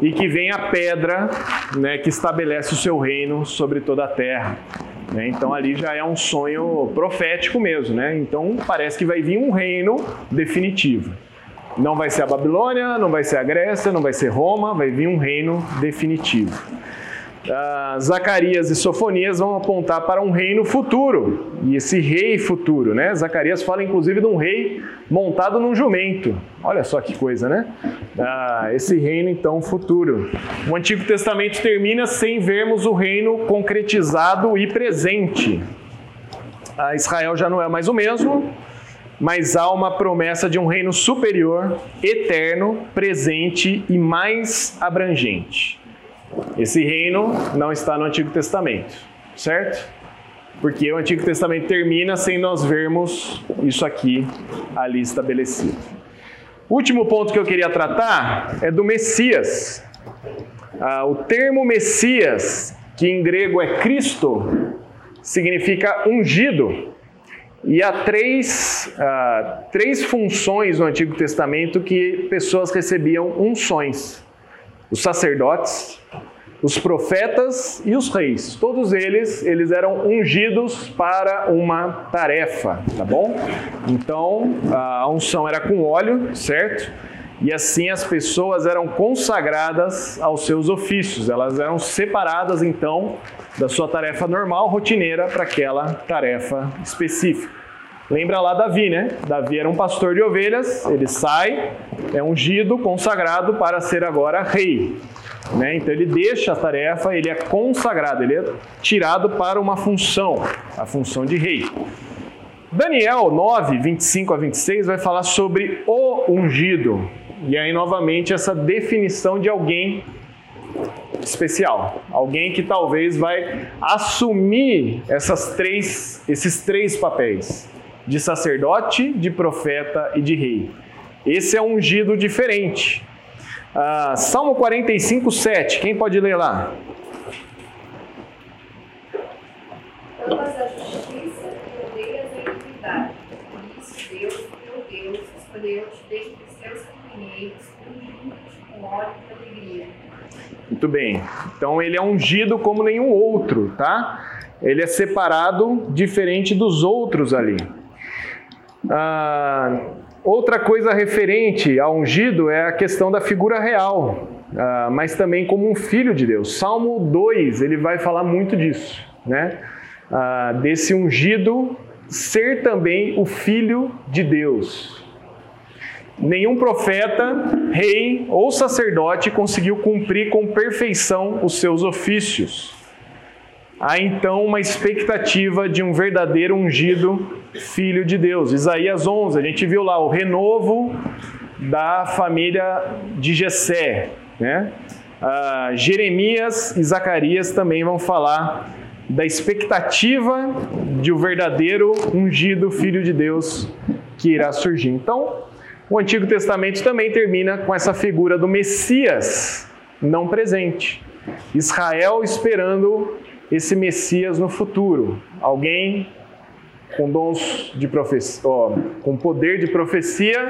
e que vem a pedra né, que estabelece o seu reino sobre toda a terra. Né? Então ali já é um sonho profético mesmo. Né? Então parece que vai vir um reino definitivo. Não vai ser a Babilônia, não vai ser a Grécia, não vai ser Roma, vai vir um reino definitivo. Ah, Zacarias e Sofonias vão apontar para um reino futuro, e esse rei futuro, né? Zacarias fala inclusive de um rei montado num jumento. Olha só que coisa, né? Ah, esse reino então futuro. O Antigo Testamento termina sem vermos o reino concretizado e presente. Ah, Israel já não é mais o mesmo, mas há uma promessa de um reino superior, eterno, presente e mais abrangente. Esse reino não está no Antigo Testamento, certo? Porque o Antigo Testamento termina sem nós vermos isso aqui ali estabelecido. Último ponto que eu queria tratar é do Messias. Ah, o termo Messias, que em grego é Cristo, significa ungido. E há três, ah, três funções no Antigo Testamento que pessoas recebiam unções: os sacerdotes, os profetas e os reis. Todos eles, eles eram ungidos para uma tarefa, tá bom? Então, a unção era com óleo, certo? E assim as pessoas eram consagradas aos seus ofícios, elas eram separadas então da sua tarefa normal, rotineira, para aquela tarefa específica. Lembra lá Davi, né? Davi era um pastor de ovelhas, ele sai, é ungido, consagrado para ser agora rei. Né? Então ele deixa a tarefa, ele é consagrado, ele é tirado para uma função, a função de rei. Daniel 9, 25 a 26 vai falar sobre o ungido. E aí, novamente, essa definição de alguém especial. Alguém que talvez vai assumir essas três, esses três papéis: de sacerdote, de profeta e de rei. Esse é um ungido diferente. Ah, Salmo 45, 7. Quem pode ler lá? Amas a justiça e odeias a iniquidade. Por isso, Deus, teu Deus, escolheu-te dentre os seus companheiros, ungindo-te com óleo de alegria. Muito bem. Então ele é ungido como nenhum outro, tá? Ele é separado diferente dos outros ali. Ah, Outra coisa referente ao ungido é a questão da figura real, uh, mas também como um filho de Deus. Salmo 2, ele vai falar muito disso, né? Uh, desse ungido ser também o filho de Deus. Nenhum profeta, rei ou sacerdote conseguiu cumprir com perfeição os seus ofícios há então uma expectativa de um verdadeiro ungido filho de Deus. Isaías 11, a gente viu lá o renovo da família de Jessé, né? Ah, Jeremias e Zacarias também vão falar da expectativa de um verdadeiro ungido filho de Deus que irá surgir. Então, o Antigo Testamento também termina com essa figura do Messias não presente. Israel esperando esse Messias no futuro, alguém com dons de profecia, com poder de profecia,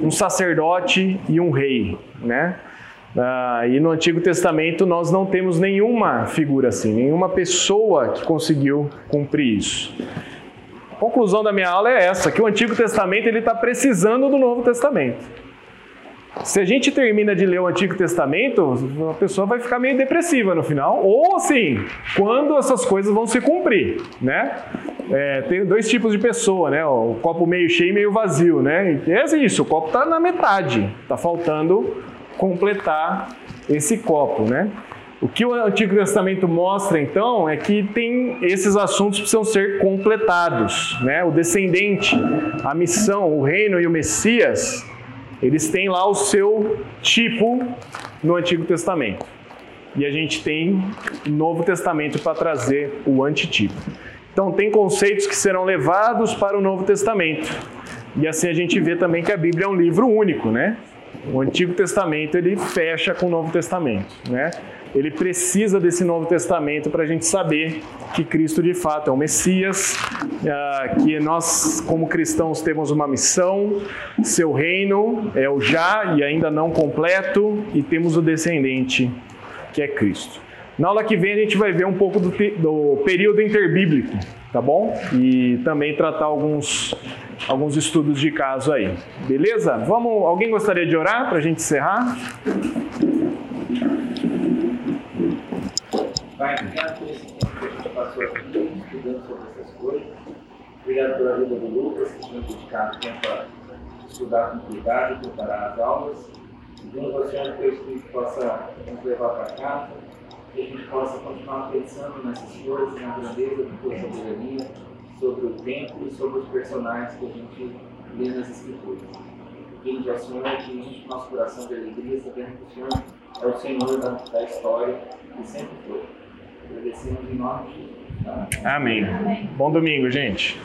um sacerdote e um rei, né? Ah, e no Antigo Testamento nós não temos nenhuma figura assim, nenhuma pessoa que conseguiu cumprir isso. A conclusão da minha aula é essa, que o Antigo Testamento ele está precisando do Novo Testamento. Se a gente termina de ler o Antigo Testamento, a pessoa vai ficar meio depressiva no final. Ou assim, quando essas coisas vão se cumprir, né? É, tem dois tipos de pessoa, né? O copo meio cheio e meio vazio, né? É isso, o copo está na metade. Está faltando completar esse copo, né? O que o Antigo Testamento mostra, então, é que tem esses assuntos precisam ser completados, né? O descendente, a missão, o reino e o Messias eles têm lá o seu tipo no Antigo Testamento. E a gente tem o Novo Testamento para trazer o antitipo. Então, tem conceitos que serão levados para o Novo Testamento. E assim a gente vê também que a Bíblia é um livro único, né? O Antigo Testamento ele fecha com o Novo Testamento, né? Ele precisa desse Novo Testamento para a gente saber que Cristo de fato é o Messias, ah, que nós, como cristãos, temos uma missão, seu reino é o já e ainda não completo, e temos o descendente, que é Cristo. Na aula que vem a gente vai ver um pouco do, do período interbíblico, tá bom? E também tratar alguns, alguns estudos de caso aí. Beleza? Vamos, alguém gostaria de orar para a gente encerrar? Pai, obrigado por esse tempo que a gente passou aqui estudando sobre essas coisas. Obrigado pela vida do Lucas, que tem dedicado tempo a estudar com cuidado preparar as aulas. Ao Senhor que o Espírito possa nos levar para casa, que a gente possa continuar pensando nessas coisas, na grandeza da tua soberania, sobre o tempo e sobre os personagens que a gente lê nas Escrituras. Pedimos ao Senhor que enche nosso coração de alegria, sabendo que o Senhor é o Senhor da, da história e sempre foi. Agradecemos em nome de Jesus. Amém. Bom domingo, gente.